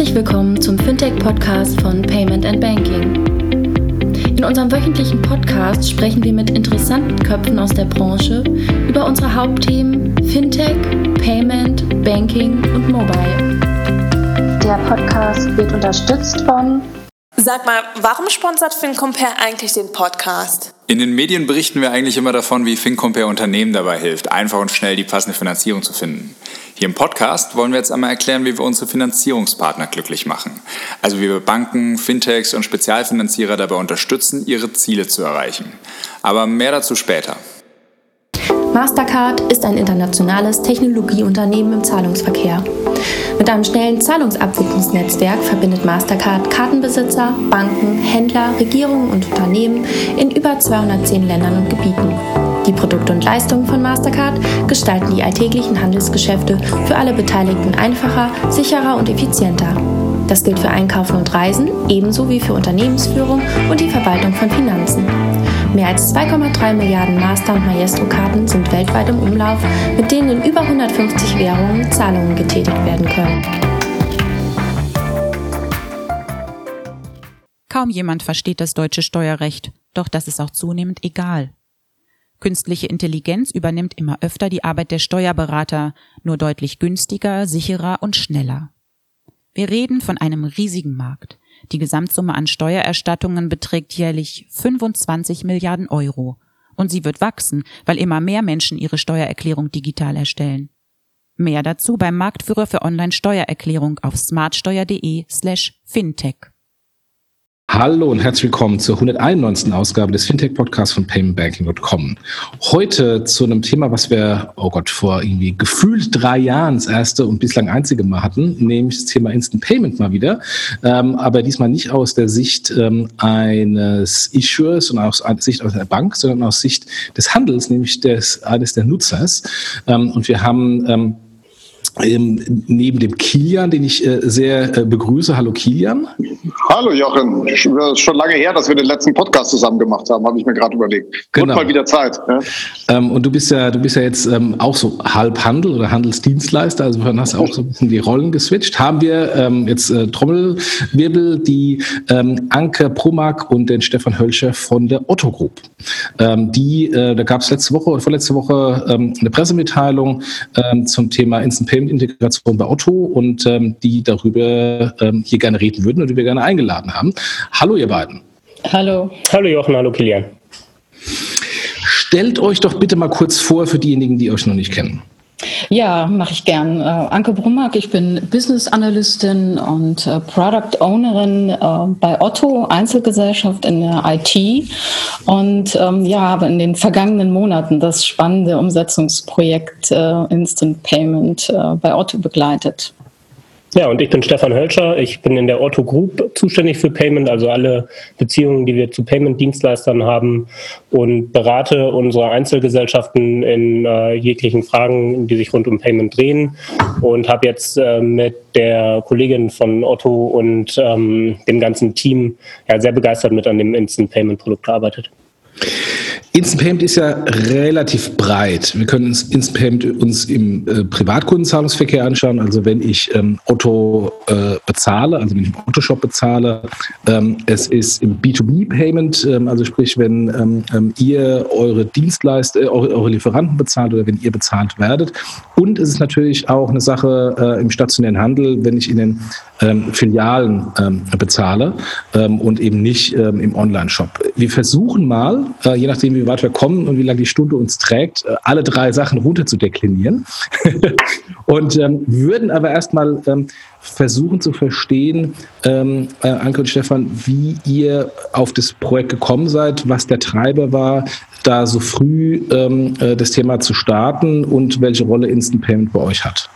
Herzlich willkommen zum Fintech-Podcast von Payment and Banking. In unserem wöchentlichen Podcast sprechen wir mit interessanten Köpfen aus der Branche über unsere Hauptthemen Fintech, Payment, Banking und Mobile. Der Podcast wird unterstützt von Sag mal, warum sponsert FinCompare eigentlich den Podcast? In den Medien berichten wir eigentlich immer davon, wie FinCompare Unternehmen dabei hilft, einfach und schnell die passende Finanzierung zu finden. Hier im Podcast wollen wir jetzt einmal erklären, wie wir unsere Finanzierungspartner glücklich machen. Also wie wir Banken, Fintechs und Spezialfinanzierer dabei unterstützen, ihre Ziele zu erreichen. Aber mehr dazu später. Mastercard ist ein internationales Technologieunternehmen im Zahlungsverkehr. Mit einem schnellen Zahlungsabwicklungsnetzwerk verbindet Mastercard Kartenbesitzer, Banken, Händler, Regierungen und Unternehmen in über 210 Ländern und Gebieten. Die Produkte und Leistungen von Mastercard gestalten die alltäglichen Handelsgeschäfte für alle Beteiligten einfacher, sicherer und effizienter. Das gilt für Einkaufen und Reisen, ebenso wie für Unternehmensführung und die Verwaltung von Finanzen. Mehr als 2,3 Milliarden Master- und Maestro-Karten sind weltweit im Umlauf, mit denen in über 150 Währungen Zahlungen getätigt werden können. Kaum jemand versteht das deutsche Steuerrecht, doch das ist auch zunehmend egal. Künstliche Intelligenz übernimmt immer öfter die Arbeit der Steuerberater, nur deutlich günstiger, sicherer und schneller. Wir reden von einem riesigen Markt. Die Gesamtsumme an Steuererstattungen beträgt jährlich 25 Milliarden Euro. Und sie wird wachsen, weil immer mehr Menschen ihre Steuererklärung digital erstellen. Mehr dazu beim Marktführer für Online-Steuererklärung auf smartsteuer.de slash fintech. Hallo und herzlich willkommen zur 191. Ausgabe des Fintech-Podcasts von paymentbanking.com. Heute zu einem Thema, was wir, oh Gott, vor irgendwie gefühlt drei Jahren das erste und bislang einzige Mal hatten, nämlich das Thema Instant Payment mal wieder. Ähm, aber diesmal nicht aus der Sicht ähm, eines Issuers und aus Sicht aus der Bank, sondern aus Sicht des Handels, nämlich des, eines der Nutzers. Ähm, und wir haben ähm, neben dem Kilian, den ich äh, sehr äh, begrüße. Hallo Kilian. Hallo Jochen. Schon lange her, dass wir den letzten Podcast zusammen gemacht haben, habe ich mir gerade überlegt. Genau. Und mal wieder Zeit. Ja? Ähm, und du bist ja, du bist ja jetzt ähm, auch so halb Handel oder Handelsdienstleister, also du hast auch so ein bisschen die Rollen geswitcht. Haben wir ähm, jetzt äh, Trommelwirbel, die ähm, Anke Promak und den Stefan Hölscher von der Otto Group. Ähm, die, äh, da gab es letzte Woche oder vorletzte Woche eine Pressemitteilung zum Thema Instant Payment Payment-Integration bei Otto und ähm, die darüber ähm, hier gerne reden würden und die wir gerne eingeladen haben. Hallo, ihr beiden. Hallo. Hallo Jochen, hallo Kilian. Stellt euch doch bitte mal kurz vor für diejenigen, die euch noch nicht kennen. Ja, mache ich gern. Äh, Anke Brummack, ich bin Business Analystin und äh, Product Ownerin äh, bei Otto, Einzelgesellschaft in der IT und ähm, ja, habe in den vergangenen Monaten das spannende Umsetzungsprojekt äh, Instant Payment äh, bei Otto begleitet. Ja, und ich bin Stefan Hölscher. Ich bin in der Otto Group zuständig für Payment, also alle Beziehungen, die wir zu Payment-Dienstleistern haben und berate unsere Einzelgesellschaften in äh, jeglichen Fragen, die sich rund um Payment drehen und habe jetzt äh, mit der Kollegin von Otto und ähm, dem ganzen Team ja, sehr begeistert mit an dem Instant Payment Produkt gearbeitet. Instant Payment ist ja relativ breit. Wir können uns Instant Payment uns im äh, Privatkundenzahlungsverkehr anschauen. Also wenn ich ähm, Otto äh, bezahle, also wenn ich im Otto-Shop bezahle, ähm, es ist im B2B-Payment, ähm, also sprich, wenn ähm, ähm, ihr eure Dienstleister, äh, eure, eure, Lieferanten bezahlt oder wenn ihr bezahlt werdet. Und es ist natürlich auch eine Sache äh, im stationären Handel, wenn ich in den ähm, Filialen bezahle und eben nicht im Online-Shop. Wir versuchen mal, äh, je nachdem, wie weit wir kommen und wie lange die Stunde uns trägt, äh, alle drei Sachen runter zu deklinieren. und ähm, würden aber erstmal ähm, versuchen zu verstehen, ähm, äh, Anke und Stefan, wie ihr auf das Projekt gekommen seid, was der Treiber war, da so früh ähm, äh, das Thema zu starten und welche Rolle Instant Payment bei euch hat.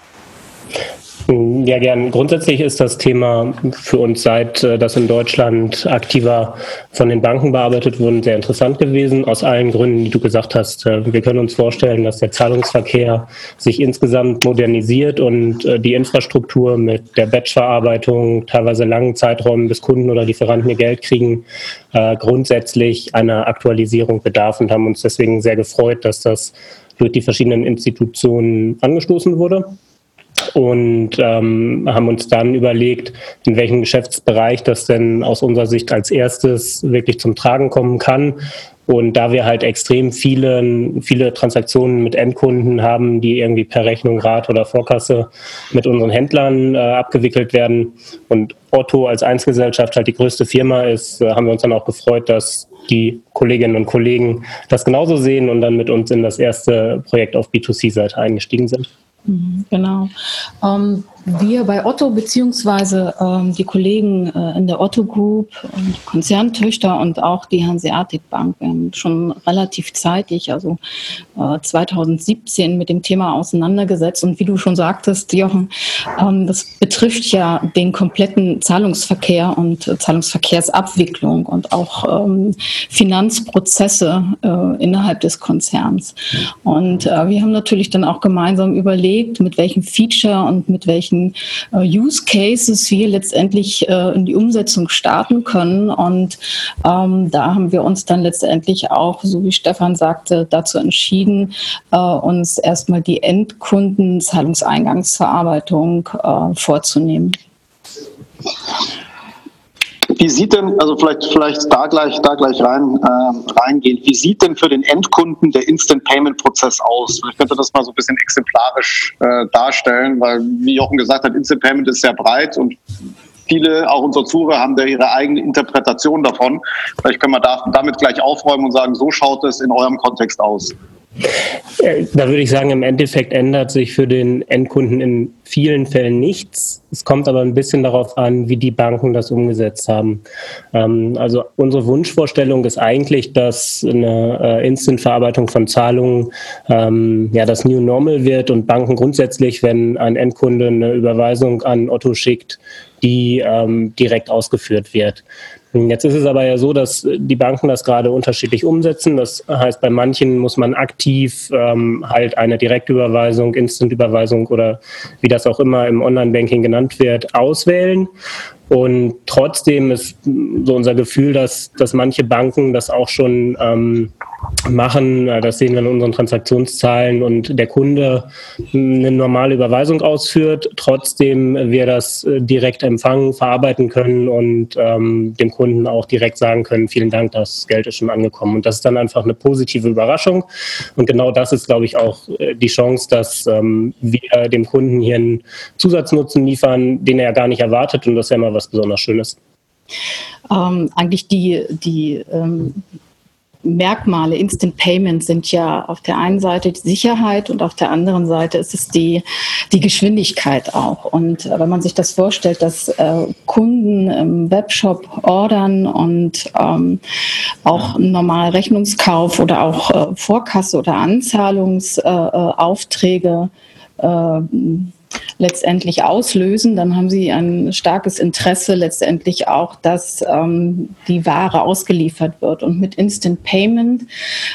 Ja, gern. Grundsätzlich ist das Thema für uns, seit äh, das in Deutschland aktiver von den Banken bearbeitet wurde, sehr interessant gewesen. Aus allen Gründen, die du gesagt hast. Äh, wir können uns vorstellen, dass der Zahlungsverkehr sich insgesamt modernisiert und äh, die Infrastruktur mit der Batchverarbeitung, teilweise langen Zeiträumen, bis Kunden oder Lieferanten ihr Geld kriegen, grundsätzlich einer Aktualisierung bedarf und haben uns deswegen sehr gefreut, dass das durch die verschiedenen Institutionen angestoßen wurde. Und ähm, haben uns dann überlegt, in welchem Geschäftsbereich das denn aus unserer Sicht als erstes wirklich zum Tragen kommen kann und da wir halt extrem viele, viele Transaktionen mit Endkunden haben, die irgendwie per Rechnung, Rat oder Vorkasse mit unseren Händlern äh, abgewickelt werden und Otto als Einzelgesellschaft halt die größte Firma ist, äh, haben wir uns dann auch gefreut, dass die Kolleginnen und Kollegen das genauso sehen und dann mit uns in das erste Projekt auf B2C-Seite eingestiegen sind. Mhm, genau. Ähm, wir bei Otto beziehungsweise ähm, die Kollegen äh, in der Otto Group und Konzerntöchter und auch die Hanseatic Bank ähm, schon relativ zeitig, also äh, 2017 mit dem Thema auseinandergesetzt. Und wie du schon sagtest, Jochen, ähm, das betrifft ja den kompletten Zahlungsverkehr und äh, Zahlungsverkehrsabwicklung und auch ähm, Finanzprozesse äh, innerhalb des Konzerns. Und äh, wir haben natürlich dann auch gemeinsam überlegt, mit welchem Feature und mit welchen welchen äh, Use Cases wir letztendlich äh, in die Umsetzung starten können. Und ähm, da haben wir uns dann letztendlich auch, so wie Stefan sagte, dazu entschieden, äh, uns erstmal die Endkundenzahlungseingangsverarbeitung äh, vorzunehmen. Wie sieht denn, also vielleicht, vielleicht da gleich, da gleich rein, äh, reingehen, wie sieht denn für den Endkunden der Instant Payment Prozess aus? Ich könnte das mal so ein bisschen exemplarisch äh, darstellen, weil, wie Jochen gesagt hat, Instant Payment ist sehr breit und viele, auch unsere Zuhörer, haben da ihre eigene Interpretation davon. Vielleicht können wir da, damit gleich aufräumen und sagen, so schaut es in eurem Kontext aus. Da würde ich sagen, im Endeffekt ändert sich für den Endkunden in vielen Fällen nichts. Es kommt aber ein bisschen darauf an, wie die Banken das umgesetzt haben. Ähm, also unsere Wunschvorstellung ist eigentlich, dass eine äh, Instant-Verarbeitung von Zahlungen ähm, ja das New Normal wird und Banken grundsätzlich, wenn ein Endkunde eine Überweisung an Otto schickt, die ähm, direkt ausgeführt wird. Jetzt ist es aber ja so, dass die Banken das gerade unterschiedlich umsetzen. Das heißt, bei manchen muss man aktiv ähm, halt eine Direktüberweisung, Instant-Überweisung oder wie das auch immer im Online-Banking genannt wird, auswählen. Und trotzdem ist so unser Gefühl, dass, dass manche Banken das auch schon ähm, machen. Das sehen wir in unseren Transaktionszahlen und der Kunde eine normale Überweisung ausführt, trotzdem wir das äh, direkt empfangen, verarbeiten können und ähm, dem Kunden auch direkt sagen können, vielen Dank, das Geld ist schon angekommen. Und das ist dann einfach eine positive Überraschung. Und genau das ist, glaube ich, auch äh, die Chance, dass ähm, wir dem Kunden hier einen Zusatznutzen liefern, den er gar nicht erwartet. Und das ist ja was besonders Schönes. Ähm, eigentlich die, die ähm, Merkmale Instant Payment sind ja auf der einen Seite die Sicherheit und auf der anderen Seite ist es die, die Geschwindigkeit auch. Und äh, wenn man sich das vorstellt, dass äh, Kunden im Webshop ordern und ähm, auch normal Rechnungskauf oder auch äh, Vorkasse oder Anzahlungsaufträge äh, letztendlich auslösen, dann haben sie ein starkes Interesse letztendlich auch, dass ähm, die Ware ausgeliefert wird. Und mit Instant Payment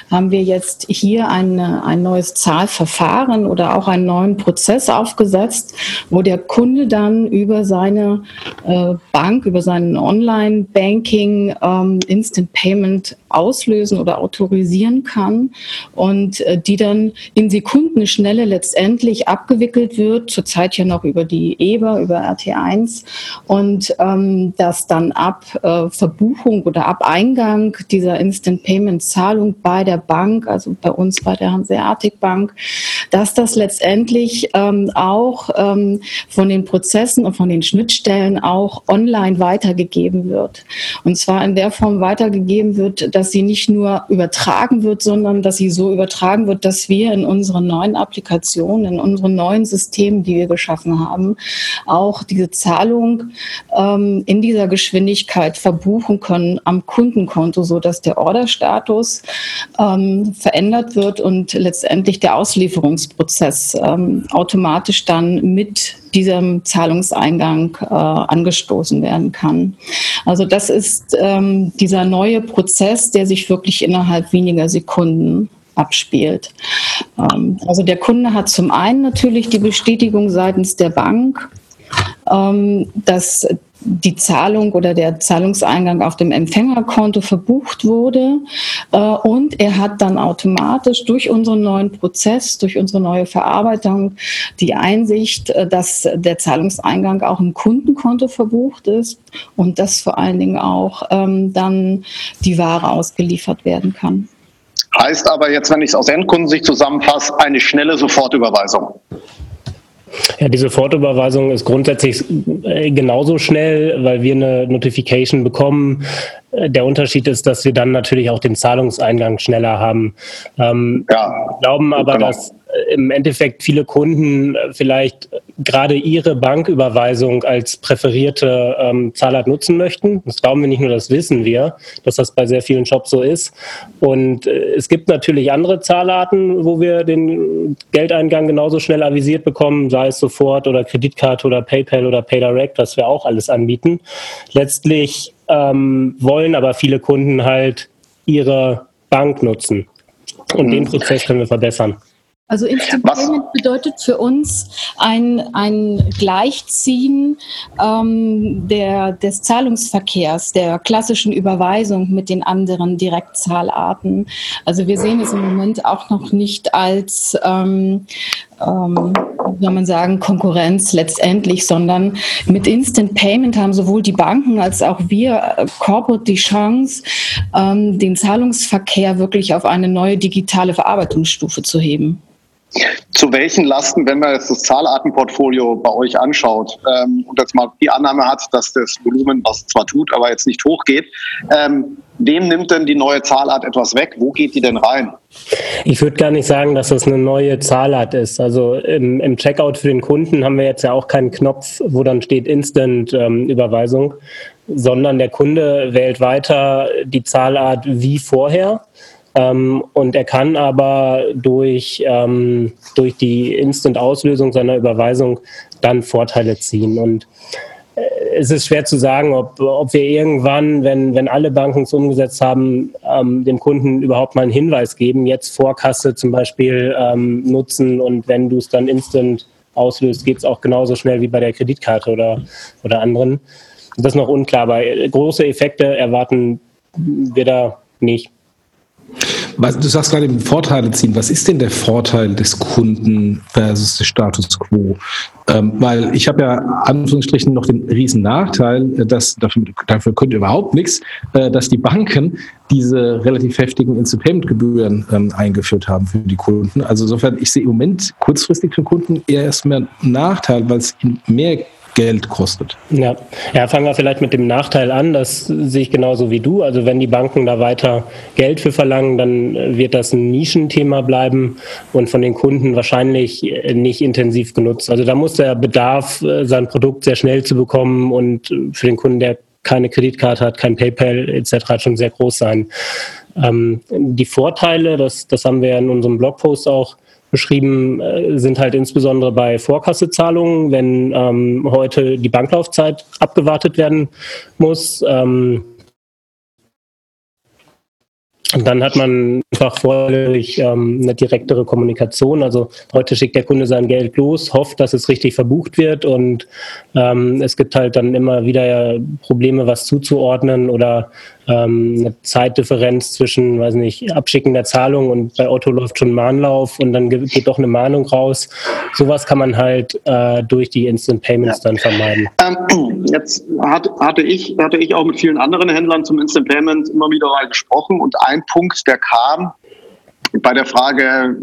haben wir jetzt hier eine, ein neues Zahlverfahren oder auch einen neuen Prozess aufgesetzt, wo der Kunde dann über seine äh, Bank, über seinen Online-Banking ähm, Instant Payment auslösen oder autorisieren kann und äh, die dann in Sekundenschnelle letztendlich abgewickelt wird, zurzeit ja noch über die EBA, über RT1 und ähm, dass dann ab äh, Verbuchung oder ab Eingang dieser Instant Payment Zahlung bei der Bank, also bei uns bei der Hanseatic Bank, dass das letztendlich ähm, auch ähm, von den Prozessen und von den Schnittstellen auch online weitergegeben wird. Und zwar in der Form weitergegeben wird, dass sie nicht nur übertragen wird, sondern dass sie so übertragen wird, dass wir in unseren neuen Applikationen, in unseren neuen Systemen, die wir geschaffen haben, auch diese Zahlung ähm, in dieser Geschwindigkeit verbuchen können am Kundenkonto, so dass der Orderstatus ähm, verändert wird und letztendlich der Auslieferungsprozess ähm, automatisch dann mit diesem Zahlungseingang äh, angestoßen werden kann. Also das ist ähm, dieser neue Prozess, der sich wirklich innerhalb weniger Sekunden abspielt. Ähm, also der Kunde hat zum einen natürlich die Bestätigung seitens der Bank, ähm, dass die Zahlung oder der Zahlungseingang auf dem Empfängerkonto verbucht wurde. Äh, und er hat dann automatisch durch unseren neuen Prozess, durch unsere neue Verarbeitung die Einsicht, äh, dass der Zahlungseingang auch im Kundenkonto verbucht ist und dass vor allen Dingen auch ähm, dann die Ware ausgeliefert werden kann. Heißt aber jetzt, wenn ich es aus Endkundensicht zusammenfasse, eine schnelle Sofortüberweisung. Ja, die Sofortüberweisung ist grundsätzlich äh, genauso schnell, weil wir eine Notification bekommen. Äh, der Unterschied ist, dass wir dann natürlich auch den Zahlungseingang schneller haben. Ähm, ja, glauben aber, genau. dass im Endeffekt viele Kunden äh, vielleicht gerade ihre Banküberweisung als präferierte ähm, Zahlart nutzen möchten. Das glauben wir nicht nur, das wissen wir, dass das bei sehr vielen Shops so ist. Und äh, es gibt natürlich andere Zahlarten, wo wir den Geldeingang genauso schnell avisiert bekommen, sei es sofort oder Kreditkarte oder PayPal oder PayDirect, was wir auch alles anbieten. Letztlich ähm, wollen aber viele Kunden halt ihre Bank nutzen. Und mhm. den Prozess können wir verbessern. Also Instant? Payment bedeutet für uns ein, ein Gleichziehen ähm, der, des Zahlungsverkehrs, der klassischen Überweisung mit den anderen Direktzahlarten. Also wir sehen es im Moment auch noch nicht als, ähm, ähm, soll man sagen, Konkurrenz letztendlich, sondern mit Instant Payment haben sowohl die Banken als auch wir äh, Corporate die Chance, ähm, den Zahlungsverkehr wirklich auf eine neue digitale Verarbeitungsstufe zu heben. Zu welchen Lasten, wenn man jetzt das Zahlartenportfolio bei euch anschaut ähm, und jetzt mal die Annahme hat, dass das Volumen was zwar tut, aber jetzt nicht hochgeht, ähm, wem nimmt denn die neue Zahlart etwas weg? Wo geht die denn rein? Ich würde gar nicht sagen, dass das eine neue Zahlart ist. Also im, im Checkout für den Kunden haben wir jetzt ja auch keinen Knopf, wo dann steht Instant-Überweisung, ähm, sondern der Kunde wählt weiter die Zahlart wie vorher. Ähm, und er kann aber durch, ähm, durch die Instant-Auslösung seiner Überweisung dann Vorteile ziehen. Und äh, es ist schwer zu sagen, ob, ob wir irgendwann, wenn, wenn alle Banken es umgesetzt haben, ähm, dem Kunden überhaupt mal einen Hinweis geben, jetzt Vorkasse zum Beispiel ähm, nutzen und wenn du es dann instant auslöst, geht es auch genauso schnell wie bei der Kreditkarte oder, oder anderen. Das ist noch unklar, aber große Effekte erwarten wir da nicht. Du sagst gerade eben Vorteile ziehen. Was ist denn der Vorteil des Kunden versus des Status quo? Ähm, weil ich habe ja Anführungsstrichen noch den riesen Nachteil, äh, dass dafür, dafür könnte überhaupt nichts, äh, dass die Banken diese relativ heftigen Instant-Payment-Gebühren ähm, eingeführt haben für die Kunden. Also insofern, ich sehe im Moment kurzfristig für den Kunden eher erstmal einen Nachteil, weil es mehr Geld kostet. Ja. ja, fangen wir vielleicht mit dem Nachteil an. Das sehe ich genauso wie du. Also wenn die Banken da weiter Geld für verlangen, dann wird das ein Nischenthema bleiben und von den Kunden wahrscheinlich nicht intensiv genutzt. Also da muss der Bedarf, äh, sein Produkt sehr schnell zu bekommen und für den Kunden, der keine Kreditkarte hat, kein PayPal etc. schon sehr groß sein. Ähm, die Vorteile, das, das haben wir in unserem Blogpost auch beschrieben äh, sind halt insbesondere bei Vorkassezahlungen, wenn ähm, heute die Banklaufzeit abgewartet werden muss. Ähm, und dann hat man einfach vorläufig ähm, eine direktere Kommunikation. Also heute schickt der Kunde sein Geld los, hofft, dass es richtig verbucht wird und ähm, es gibt halt dann immer wieder Probleme, was zuzuordnen oder ähm, eine Zeitdifferenz zwischen, weiß nicht, Abschicken der Zahlung und bei Otto läuft schon ein Mahnlauf und dann geht doch eine Mahnung raus. Sowas kann man halt äh, durch die Instant Payments ja. dann vermeiden. Ähm, jetzt hat, hatte, ich, hatte ich auch mit vielen anderen Händlern zum Instant Payment immer wieder mal gesprochen und ein Punkt, der kam, bei der Frage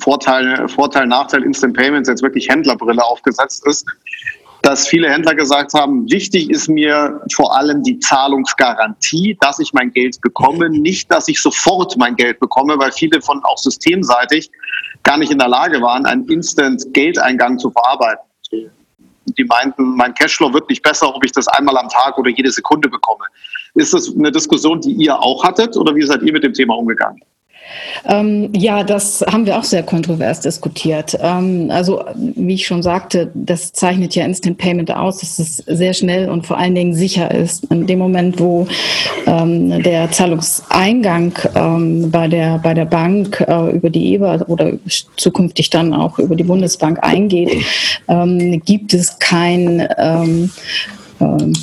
Vorteil, Vorteil, Nachteil Instant Payments jetzt wirklich Händlerbrille aufgesetzt ist, dass viele Händler gesagt haben, wichtig ist mir vor allem die Zahlungsgarantie, dass ich mein Geld bekomme, nicht, dass ich sofort mein Geld bekomme, weil viele von auch systemseitig gar nicht in der Lage waren, einen Instant-Geldeingang zu verarbeiten. Die meinten, mein Cashflow wird nicht besser, ob ich das einmal am Tag oder jede Sekunde bekomme. Ist das eine Diskussion, die ihr auch hattet oder wie seid ihr mit dem Thema umgegangen? Ähm, ja, das haben wir auch sehr kontrovers diskutiert. Ähm, also, wie ich schon sagte, das zeichnet ja Instant Payment aus, dass es sehr schnell und vor allen Dingen sicher ist. In dem Moment, wo ähm, der Zahlungseingang ähm, bei, der, bei der Bank äh, über die EBA oder zukünftig dann auch über die Bundesbank eingeht, ähm, gibt es kein ähm,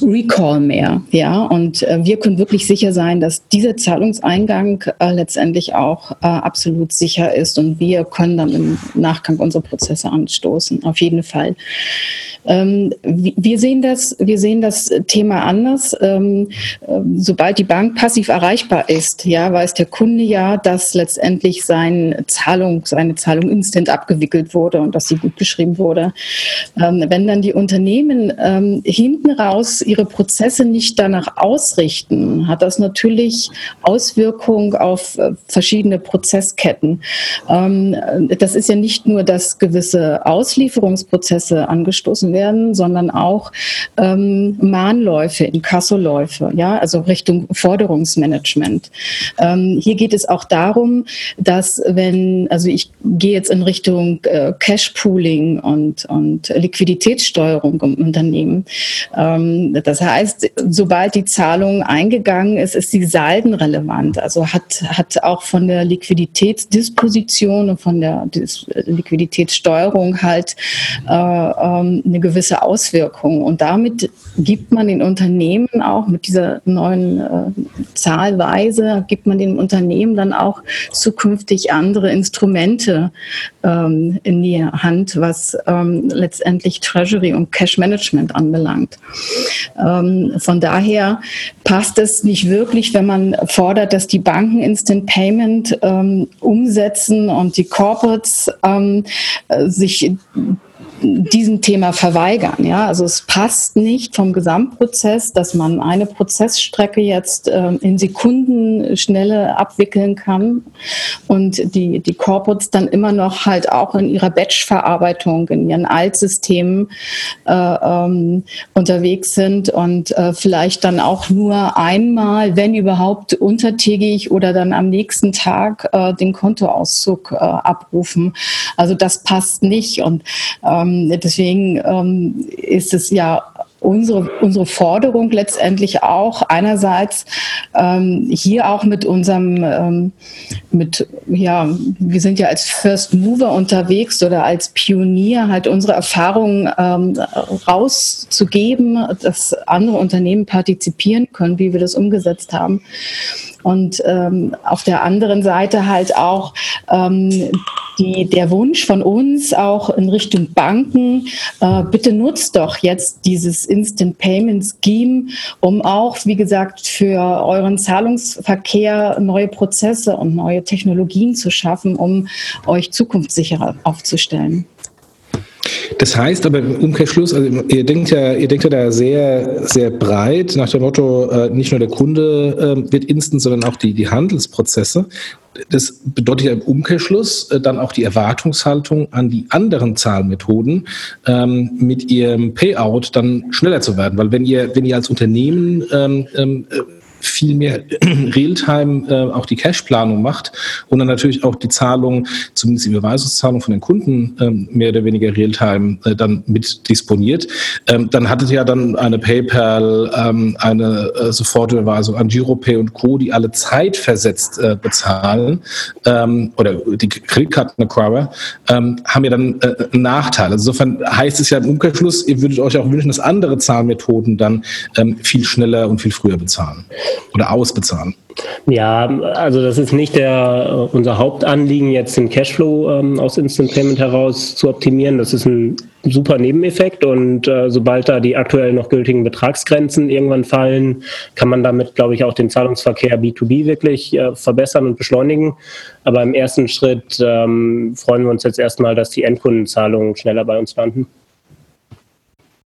Recall mehr. Ja, und äh, wir können wirklich sicher sein, dass dieser Zahlungseingang äh, letztendlich auch äh, absolut sicher ist und wir können dann im Nachgang unsere Prozesse anstoßen. Auf jeden Fall. Ähm, wir sehen das, wir sehen das Thema anders. Ähm, ähm, sobald die Bank passiv erreichbar ist, ja, weiß der Kunde ja, dass letztendlich seine Zahlung, seine Zahlung instant abgewickelt wurde und dass sie gut geschrieben wurde. wenn dann die Unternehmen hinten raus ihre Prozesse nicht danach ausrichten, hat das natürlich Auswirkungen auf äh, verschiedene Prozessketten. das ist ja nicht nur, dass gewisse Auslieferungsprozesse angestoßen werden, sondern auch ähm, Mahnläufe, Inkassoläufe, ja, also Richtung Forderungsmanagement. Ähm, hier geht es auch darum, dass wenn, also ich gehe jetzt in Richtung äh, Cash-Pooling und, und Liquiditätssteuerung im Unternehmen. Ähm, das heißt, sobald die Zahlung eingegangen ist, ist sie saldenrelevant. Also hat, hat auch von der Liquiditätsdisposition und von der Liquiditätssteuerung halt äh, ähm, eine gewisse Auswirkung. Und damit gibt man den Unternehmen auch mit dieser neuen äh, Zahlweise, gibt man den Unternehmen dann auch zukünftig andere Instrumente ähm, in die Hand, was ähm, letztendlich Treasury und Cash Management anbelangt. Ähm, von daher passt es nicht wirklich, wenn man fordert, dass die Banken Instant Payment ähm, umsetzen und die Corporates ähm, äh, sich diesem Thema verweigern. Ja, also es passt nicht vom Gesamtprozess, dass man eine Prozessstrecke jetzt äh, in Sekundenschnelle abwickeln kann und die, die Corporates dann immer noch halt auch in ihrer Batch-Verarbeitung, in ihren Altsystemen äh, ähm, unterwegs sind und äh, vielleicht dann auch nur einmal, wenn überhaupt untertägig oder dann am nächsten Tag äh, den Kontoauszug äh, abrufen. Also das passt nicht und ähm, ähm, deswegen ähm, ist es ja unsere, unsere Forderung letztendlich auch einerseits ähm, hier auch mit unserem, ähm, mit, ja, wir sind ja als First Mover unterwegs oder als Pionier halt unsere Erfahrungen ähm, rauszugeben, dass andere Unternehmen partizipieren können, wie wir das umgesetzt haben. Und ähm, auf der anderen Seite halt auch ähm, die, der Wunsch von uns auch in Richtung Banken, äh, bitte nutzt doch jetzt dieses Instant Payment Scheme, um auch, wie gesagt, für euren Zahlungsverkehr neue Prozesse und neue Technologien zu schaffen, um euch zukunftssicherer aufzustellen. Das heißt aber im Umkehrschluss, also ihr denkt ja, ihr denkt ja da sehr, sehr breit nach dem Motto, äh, nicht nur der Kunde äh, wird instant, sondern auch die, die Handelsprozesse. Das bedeutet ja im Umkehrschluss äh, dann auch die Erwartungshaltung an die anderen Zahlmethoden, ähm, mit ihrem Payout dann schneller zu werden. Weil wenn ihr, wenn ihr als Unternehmen ähm, ähm, viel mehr Realtime äh, auch die Cashplanung macht und dann natürlich auch die Zahlung, zumindest die Überweisungszahlung von den Kunden ähm, mehr oder weniger Realtime äh, dann mit disponiert. Ähm, dann hattet ja dann eine PayPal, ähm, eine äh, Sofortüberweisung an Giropay und Co., die alle zeitversetzt äh, bezahlen ähm, oder die Kreditkartenacquirer, ähm, haben ja dann äh, einen Nachteil. Also insofern heißt es ja im Umkehrschluss, ihr würdet euch auch wünschen, dass andere Zahlmethoden dann ähm, viel schneller und viel früher bezahlen oder ausbezahlen? Ja, also das ist nicht der, unser Hauptanliegen, jetzt den Cashflow ähm, aus Instant Payment heraus zu optimieren. Das ist ein super Nebeneffekt und äh, sobald da die aktuell noch gültigen Betragsgrenzen irgendwann fallen, kann man damit, glaube ich, auch den Zahlungsverkehr B2B wirklich äh, verbessern und beschleunigen. Aber im ersten Schritt ähm, freuen wir uns jetzt erstmal, dass die Endkundenzahlungen schneller bei uns landen.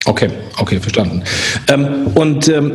Okay, okay, verstanden. Ähm, und ähm,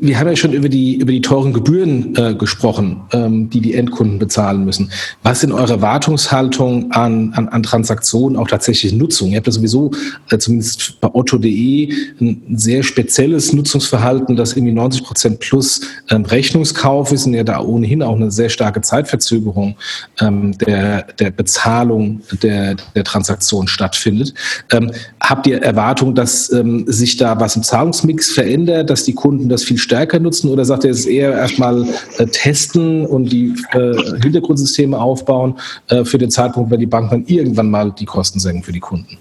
wir haben ja schon über die, über die teuren Gebühren äh, gesprochen, ähm, die die Endkunden bezahlen müssen. Was sind eure Erwartungshaltung an, an, an Transaktionen, auch tatsächlich Nutzung? Ihr habt ja sowieso, äh, zumindest bei otto.de, ein sehr spezielles Nutzungsverhalten, das irgendwie 90 Prozent plus ähm, Rechnungskauf ist und ja da ohnehin auch eine sehr starke Zeitverzögerung ähm, der, der Bezahlung der, der Transaktion stattfindet. Ähm, habt ihr Erwartung, dass ähm, sich da was im Zahlungsmix verändert, dass die Kunden das viel stärker nutzen oder sagt er, es eher erstmal äh, testen und die äh, Hintergrundsysteme aufbauen äh, für den Zeitpunkt, wenn die Banken dann irgendwann mal die Kosten senken für die Kunden?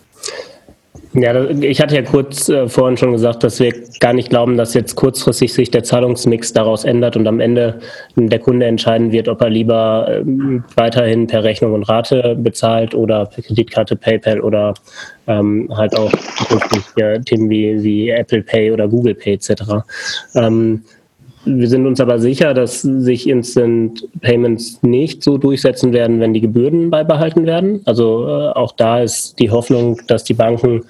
Ja, ich hatte ja kurz äh, vorhin schon gesagt, dass wir gar nicht glauben, dass jetzt kurzfristig sich der Zahlungsmix daraus ändert und am Ende der Kunde entscheiden wird, ob er lieber ähm, weiterhin per Rechnung und Rate bezahlt oder per Kreditkarte, PayPal oder ähm, halt auch ja, Themen wie, wie Apple Pay oder Google Pay etc. Ähm, wir sind uns aber sicher, dass sich Instant Payments nicht so durchsetzen werden, wenn die Gebühren beibehalten werden. Also äh, auch da ist die Hoffnung, dass die Banken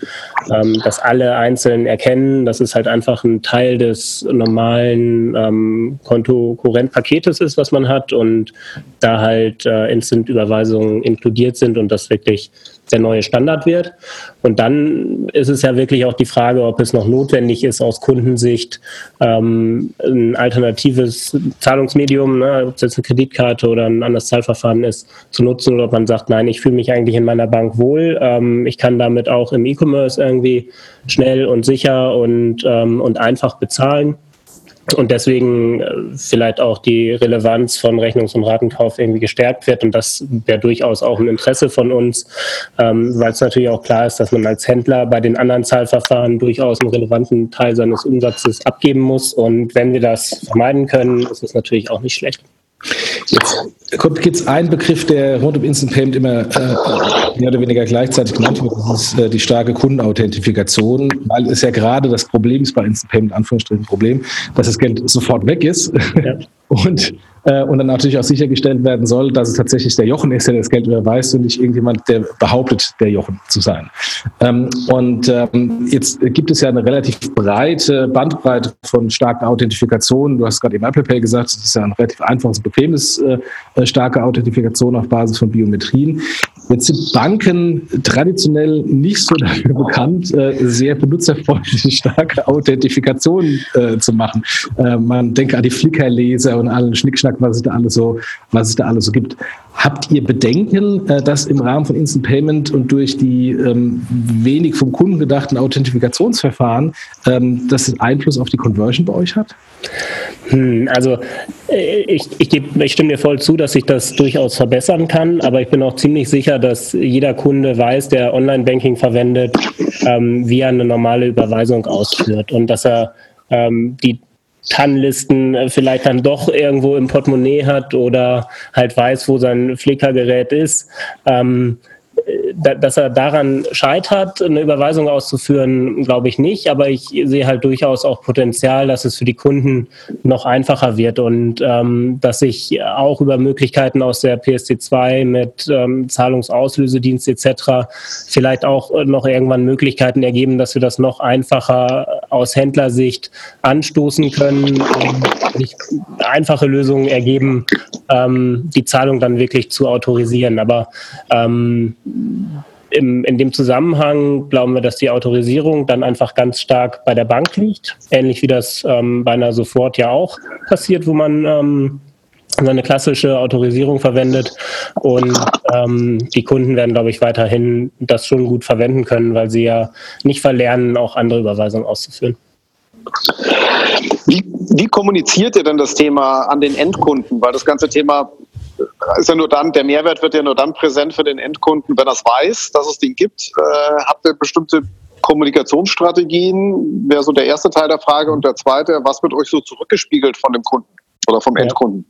ähm, das alle einzeln erkennen, dass es halt einfach ein Teil des normalen ähm, Konto-Kurrent-Paketes ist, was man hat und da halt äh, Instant-Überweisungen inkludiert sind und das wirklich der neue Standard wird. Und dann ist es ja wirklich auch die Frage, ob es noch notwendig ist, aus Kundensicht ähm, ein alternatives Zahlungsmedium, ne, ob es jetzt eine Kreditkarte oder ein anderes Zahlverfahren ist, zu nutzen oder ob man sagt, nein, ich fühle mich eigentlich in meiner Bank wohl. Ähm, ich kann damit auch im E-Commerce irgendwie schnell und sicher und, ähm, und einfach bezahlen und deswegen äh, vielleicht auch die Relevanz von Rechnungs- und Ratenkauf irgendwie gestärkt wird. Und das wäre durchaus auch ein Interesse von uns, ähm, weil es natürlich auch klar ist, dass man als Händler bei den anderen Zahlverfahren durchaus einen relevanten Teil seines Umsatzes abgeben muss. Und wenn wir das vermeiden können, ist es natürlich auch nicht schlecht. Jetzt kommt jetzt ein Begriff, der rund um Instant Payment immer äh, mehr oder weniger gleichzeitig genannt wird, das ist äh, die starke Kundenauthentifikation, weil es ja gerade das Problem ist bei Instant Payment, Anführungsstrichen Problem, dass das Geld sofort weg ist. Ja. Und äh, und dann natürlich auch sichergestellt werden soll, dass es tatsächlich der Jochen ist, der das Geld überweist und nicht irgendjemand, der behauptet, der Jochen zu sein. Ähm, und ähm, jetzt gibt es ja eine relativ breite Bandbreite von starken Authentifikationen. Du hast gerade eben Apple Pay gesagt, das ist ja ein relativ einfaches, bequemes, äh, starke Authentifikation auf Basis von Biometrien. Jetzt sind Banken traditionell nicht so dafür bekannt, äh, sehr benutzerfreundliche, starke Authentifikationen äh, zu machen. Äh, man denke an die Flickr-Leser und allen Schnickschnack, was es da alles so, was es da alles so gibt. Habt ihr Bedenken, dass im Rahmen von Instant Payment und durch die ähm, wenig vom Kunden gedachten Authentifikationsverfahren, ähm, dass es Einfluss auf die Conversion bei euch hat? Hm, also ich, ich, ich stimme dir voll zu, dass sich das durchaus verbessern kann, aber ich bin auch ziemlich sicher, dass jeder Kunde weiß, der Online-Banking verwendet, ähm, wie er eine normale Überweisung ausführt und dass er ähm, die TAN-Listen äh, vielleicht dann doch irgendwo im Portemonnaie hat oder halt weiß, wo sein Flickergerät ist. Ähm, dass er daran scheitert, eine Überweisung auszuführen, glaube ich nicht. Aber ich sehe halt durchaus auch Potenzial, dass es für die Kunden noch einfacher wird und ähm, dass sich auch über Möglichkeiten aus der PSD2 mit ähm, Zahlungsauslösedienst etc. vielleicht auch noch irgendwann Möglichkeiten ergeben, dass wir das noch einfacher aus Händlersicht anstoßen können sich einfache Lösungen ergeben, ähm, die Zahlung dann wirklich zu autorisieren. Aber ähm, im, in dem Zusammenhang glauben wir, dass die Autorisierung dann einfach ganz stark bei der Bank liegt, ähnlich wie das ähm, bei einer Sofort ja auch passiert, wo man ähm, eine klassische Autorisierung verwendet und ähm, die Kunden werden, glaube ich, weiterhin das schon gut verwenden können, weil sie ja nicht verlernen, auch andere Überweisungen auszuführen. Wie, wie kommuniziert ihr denn das Thema an den Endkunden? Weil das ganze Thema ist ja nur dann, der Mehrwert wird ja nur dann präsent für den Endkunden, wenn er es weiß, dass es den gibt. Äh, habt ihr bestimmte Kommunikationsstrategien? Wäre so der erste Teil der Frage. Und der zweite, was wird euch so zurückgespiegelt von dem Kunden? Oder vom Endkunden?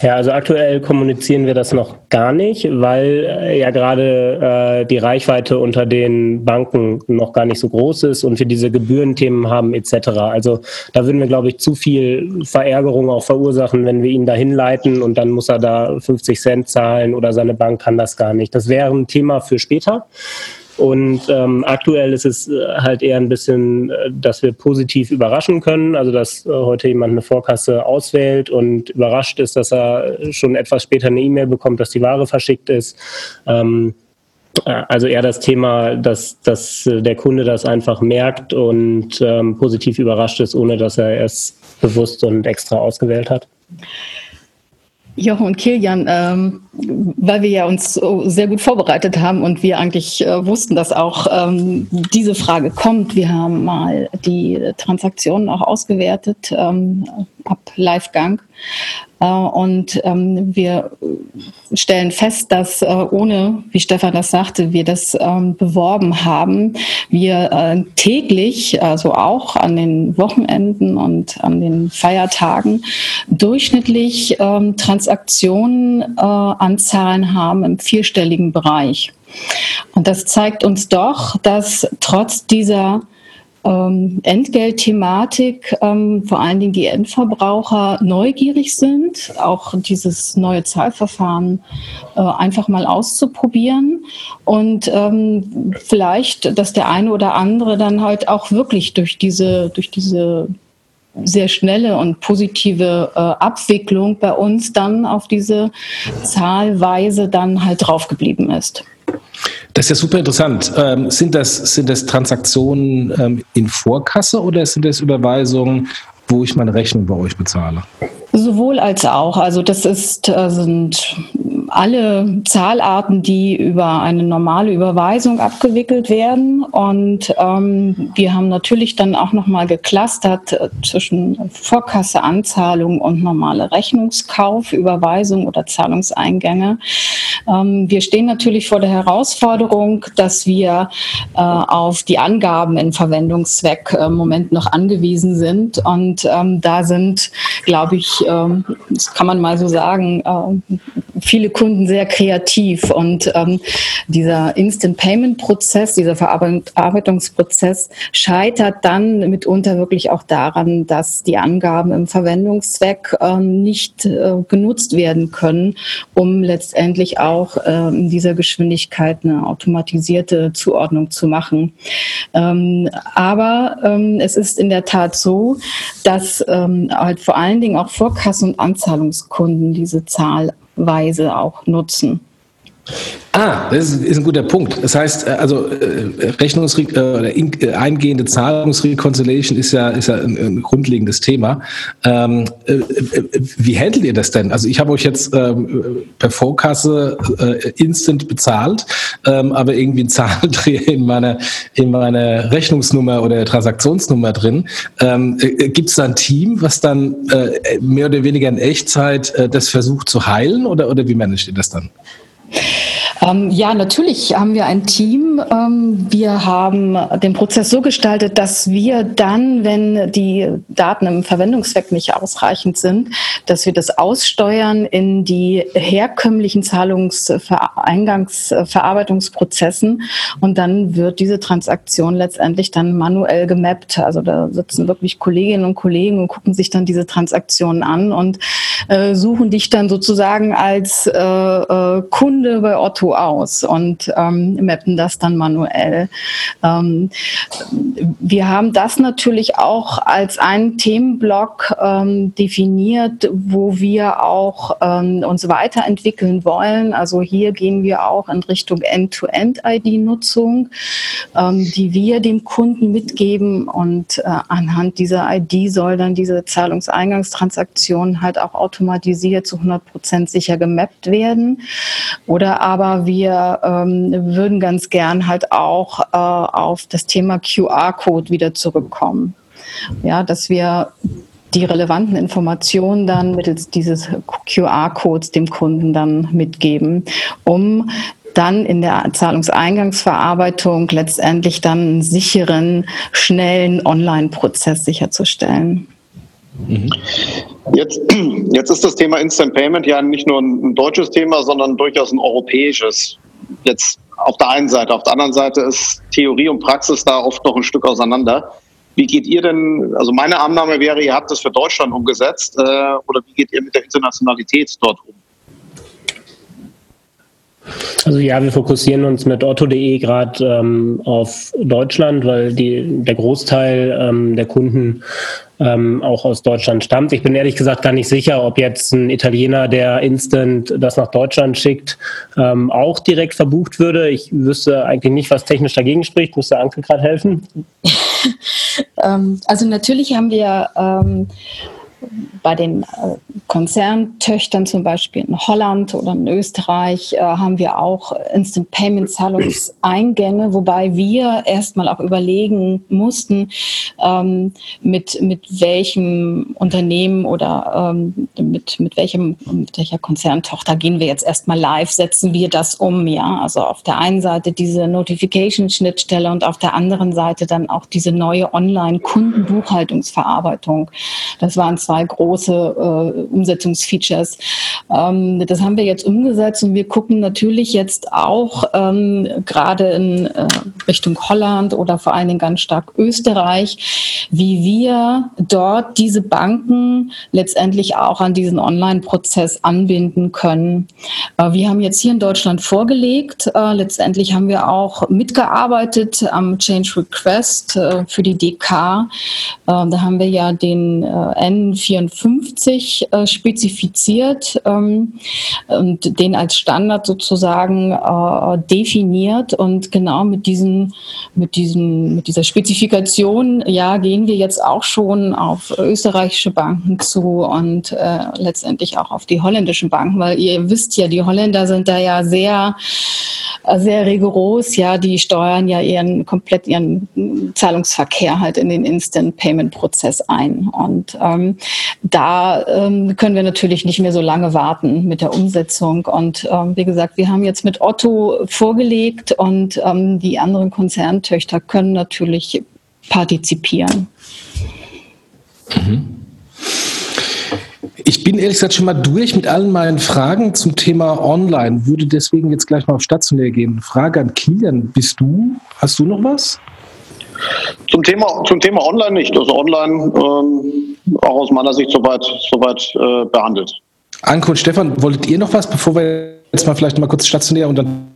Ja, also aktuell kommunizieren wir das noch gar nicht, weil äh, ja gerade äh, die Reichweite unter den Banken noch gar nicht so groß ist und wir diese Gebührenthemen haben etc. Also da würden wir, glaube ich, zu viel Verärgerung auch verursachen, wenn wir ihn dahin leiten und dann muss er da 50 Cent zahlen oder seine Bank kann das gar nicht. Das wäre ein Thema für später. Und ähm, aktuell ist es äh, halt eher ein bisschen, äh, dass wir positiv überraschen können. Also dass äh, heute jemand eine Vorkasse auswählt und überrascht ist, dass er schon etwas später eine E-Mail bekommt, dass die Ware verschickt ist. Ähm, also eher das Thema, dass, dass der Kunde das einfach merkt und ähm, positiv überrascht ist, ohne dass er es bewusst und extra ausgewählt hat. Jochen und Kilian, ähm, weil wir ja uns sehr gut vorbereitet haben und wir eigentlich äh, wussten, dass auch ähm, diese Frage kommt. Wir haben mal die Transaktionen auch ausgewertet ähm, ab Livegang äh, und ähm, wir stellen fest, dass äh, ohne, wie Stefan das sagte, wir das ähm, beworben haben, wir äh, täglich, also auch an den Wochenenden und an den Feiertagen, durchschnittlich ähm, Transaktionen äh, Anzahlen haben im vierstelligen Bereich. Und das zeigt uns doch, dass trotz dieser ähm, Entgeltthematik ähm, vor allen Dingen die Endverbraucher neugierig sind, auch dieses neue Zahlverfahren äh, einfach mal auszuprobieren und ähm, vielleicht, dass der eine oder andere dann halt auch wirklich durch diese, durch diese sehr schnelle und positive äh, Abwicklung bei uns dann auf diese Zahlweise dann halt draufgeblieben ist. Das ist ja super interessant. Ähm, sind, das, sind das Transaktionen ähm, in Vorkasse oder sind das Überweisungen, wo ich meine Rechnung bei euch bezahle? Sowohl als auch. Also das ist, äh, sind alle Zahlarten, die über eine normale Überweisung abgewickelt werden. Und ähm, wir haben natürlich dann auch nochmal geclustert äh, zwischen Vorkasse, Anzahlung und normale Rechnungskauf, Überweisung oder Zahlungseingänge. Ähm, wir stehen natürlich vor der Herausforderung, dass wir äh, auf die Angaben in Verwendungszweck äh, im Moment noch angewiesen sind. Und ähm, da sind, glaube ich, ähm, das kann man mal so sagen, äh, viele Kunden sehr kreativ und ähm, dieser Instant Payment Prozess, dieser Verarbeitungsprozess scheitert dann mitunter wirklich auch daran, dass die Angaben im Verwendungszweck ähm, nicht äh, genutzt werden können, um letztendlich auch äh, in dieser Geschwindigkeit eine automatisierte Zuordnung zu machen. Ähm, aber ähm, es ist in der Tat so, dass ähm, halt vor allen Dingen auch Vorkassen- und Anzahlungskunden diese Zahlweise auch nutzen. Ah, das ist, ein guter Punkt. Das heißt, äh, also äh, Rechnungsre äh, oder in, äh, eingehende Zahlungsreconciliation ist ja, ist ja ein, ein grundlegendes Thema. Ähm, äh, äh wie handelt ihr das denn? Also ich habe euch jetzt ähm, per Vorkasse instant bezahlt, ähm, aber irgendwie ein Zahlendreher in meiner in meiner Rechnungsnummer oder Transaktionsnummer drin. Ähm, Gibt es da ein Team, was dann mehr oder weniger in Echtzeit das versucht zu heilen oder, oder wie managt ihr das dann? Ähm, ja, natürlich haben wir ein Team. Ähm, wir haben den Prozess so gestaltet, dass wir dann, wenn die Daten im Verwendungszweck nicht ausreichend sind, dass wir das aussteuern in die herkömmlichen Zahlungseingangsverarbeitungsprozessen und dann wird diese Transaktion letztendlich dann manuell gemappt. Also da sitzen wirklich Kolleginnen und Kollegen und gucken sich dann diese Transaktionen an und äh, suchen dich dann sozusagen als äh, äh, Kunde bei Otto aus und ähm, mappen das dann manuell. Ähm, wir haben das natürlich auch als einen Themenblock ähm, definiert, wo wir auch ähm, uns weiterentwickeln wollen. Also hier gehen wir auch in Richtung End-to-End-ID-Nutzung, ähm, die wir dem Kunden mitgeben und äh, anhand dieser ID soll dann diese Zahlungseingangstransaktion halt auch automatisiert zu 100 Prozent sicher gemappt werden. Oder aber wir ähm, würden ganz gern halt auch äh, auf das Thema QR-Code wieder zurückkommen. Ja, dass wir die relevanten Informationen dann mittels dieses QR-Codes dem Kunden dann mitgeben, um dann in der Zahlungseingangsverarbeitung letztendlich dann einen sicheren, schnellen Online-Prozess sicherzustellen. Mhm. Jetzt, jetzt ist das Thema Instant Payment ja nicht nur ein, deutsches Thema, sondern durchaus ein europäisches. Jetzt auf der einen Seite. Auf der anderen Seite ist Theorie und Praxis da oft noch ein Stück auseinander. Wie geht ihr denn, also meine Annahme wäre, ihr habt das für Deutschland umgesetzt, äh, oder wie geht ihr mit der Internationalität dort um? Also ja, wir fokussieren uns mit otto.de gerade ähm, auf Deutschland, weil die, der Großteil ähm, der Kunden ähm, auch aus Deutschland stammt. Ich bin ehrlich gesagt gar nicht sicher, ob jetzt ein Italiener, der instant das nach Deutschland schickt, ähm, auch direkt verbucht würde. Ich wüsste eigentlich nicht, was technisch dagegen spricht. Müsste Anke gerade helfen? ähm, also natürlich haben wir ähm, bei den äh, Konzerntöchtern zum Beispiel in Holland oder in Österreich äh, haben wir auch Instant Payment Zahlungseingänge, wobei wir erstmal auch überlegen mussten, ähm, mit, mit welchem Unternehmen oder ähm, mit, mit, welchem, mit welcher Konzerntochter gehen wir jetzt erstmal live, setzen wir das um, ja. Also auf der einen Seite diese Notification-Schnittstelle und auf der anderen Seite dann auch diese neue Online-Kundenbuchhaltungsverarbeitung. Das waren zwei große äh, Umsetzungsfeatures. Ähm, das haben wir jetzt umgesetzt und wir gucken natürlich jetzt auch ähm, gerade in äh, Richtung Holland oder vor allen Dingen ganz stark Österreich, wie wir dort diese Banken letztendlich auch an diesen Online-Prozess anbinden können. Äh, wir haben jetzt hier in Deutschland vorgelegt. Äh, letztendlich haben wir auch mitgearbeitet am Change Request äh, für die DK. Äh, da haben wir ja den äh, N54 äh, spezifiziert ähm, und den als Standard sozusagen äh, definiert. Und genau mit diesen, mit diesen, mit dieser Spezifikation, ja, gehen wir jetzt auch schon auf österreichische Banken zu und äh, letztendlich auch auf die holländischen Banken, weil ihr wisst ja, die Holländer sind da ja sehr sehr rigoros. Ja, die steuern ja ihren komplett ihren Zahlungsverkehr halt in den Instant Payment Prozess ein. Und ähm, da ähm, können wir natürlich nicht mehr so lange warten mit der Umsetzung. Und ähm, wie gesagt, wir haben jetzt mit Otto vorgelegt und ähm, die anderen Konzerntöchter können natürlich partizipieren. Mhm. Ich bin ehrlich gesagt schon mal durch mit allen meinen Fragen zum Thema Online, würde deswegen jetzt gleich mal auf stationär gehen. Frage an Kilian, bist du, hast du noch was? Zum Thema, zum Thema Online nicht. Also Online ähm, auch aus meiner Sicht soweit, soweit äh, behandelt. Anke und Stefan, wolltet ihr noch was, bevor wir jetzt mal vielleicht mal kurz stationär und dann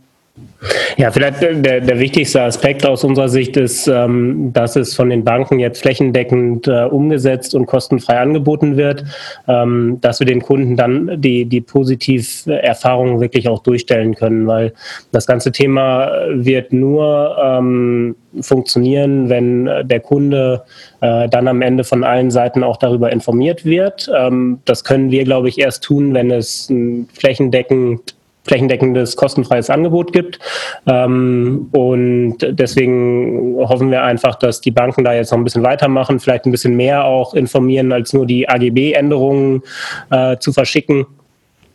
ja, vielleicht der, der wichtigste Aspekt aus unserer Sicht ist, ähm, dass es von den Banken jetzt flächendeckend äh, umgesetzt und kostenfrei angeboten wird, ähm, dass wir den Kunden dann die, die Positiverfahrungen wirklich auch durchstellen können, weil das ganze Thema wird nur ähm, funktionieren, wenn der Kunde äh, dann am Ende von allen Seiten auch darüber informiert wird. Ähm, das können wir, glaube ich, erst tun, wenn es flächendeckend flächendeckendes kostenfreies Angebot gibt. Ähm, und deswegen hoffen wir einfach, dass die Banken da jetzt noch ein bisschen weitermachen, vielleicht ein bisschen mehr auch informieren, als nur die AGB-Änderungen äh, zu verschicken.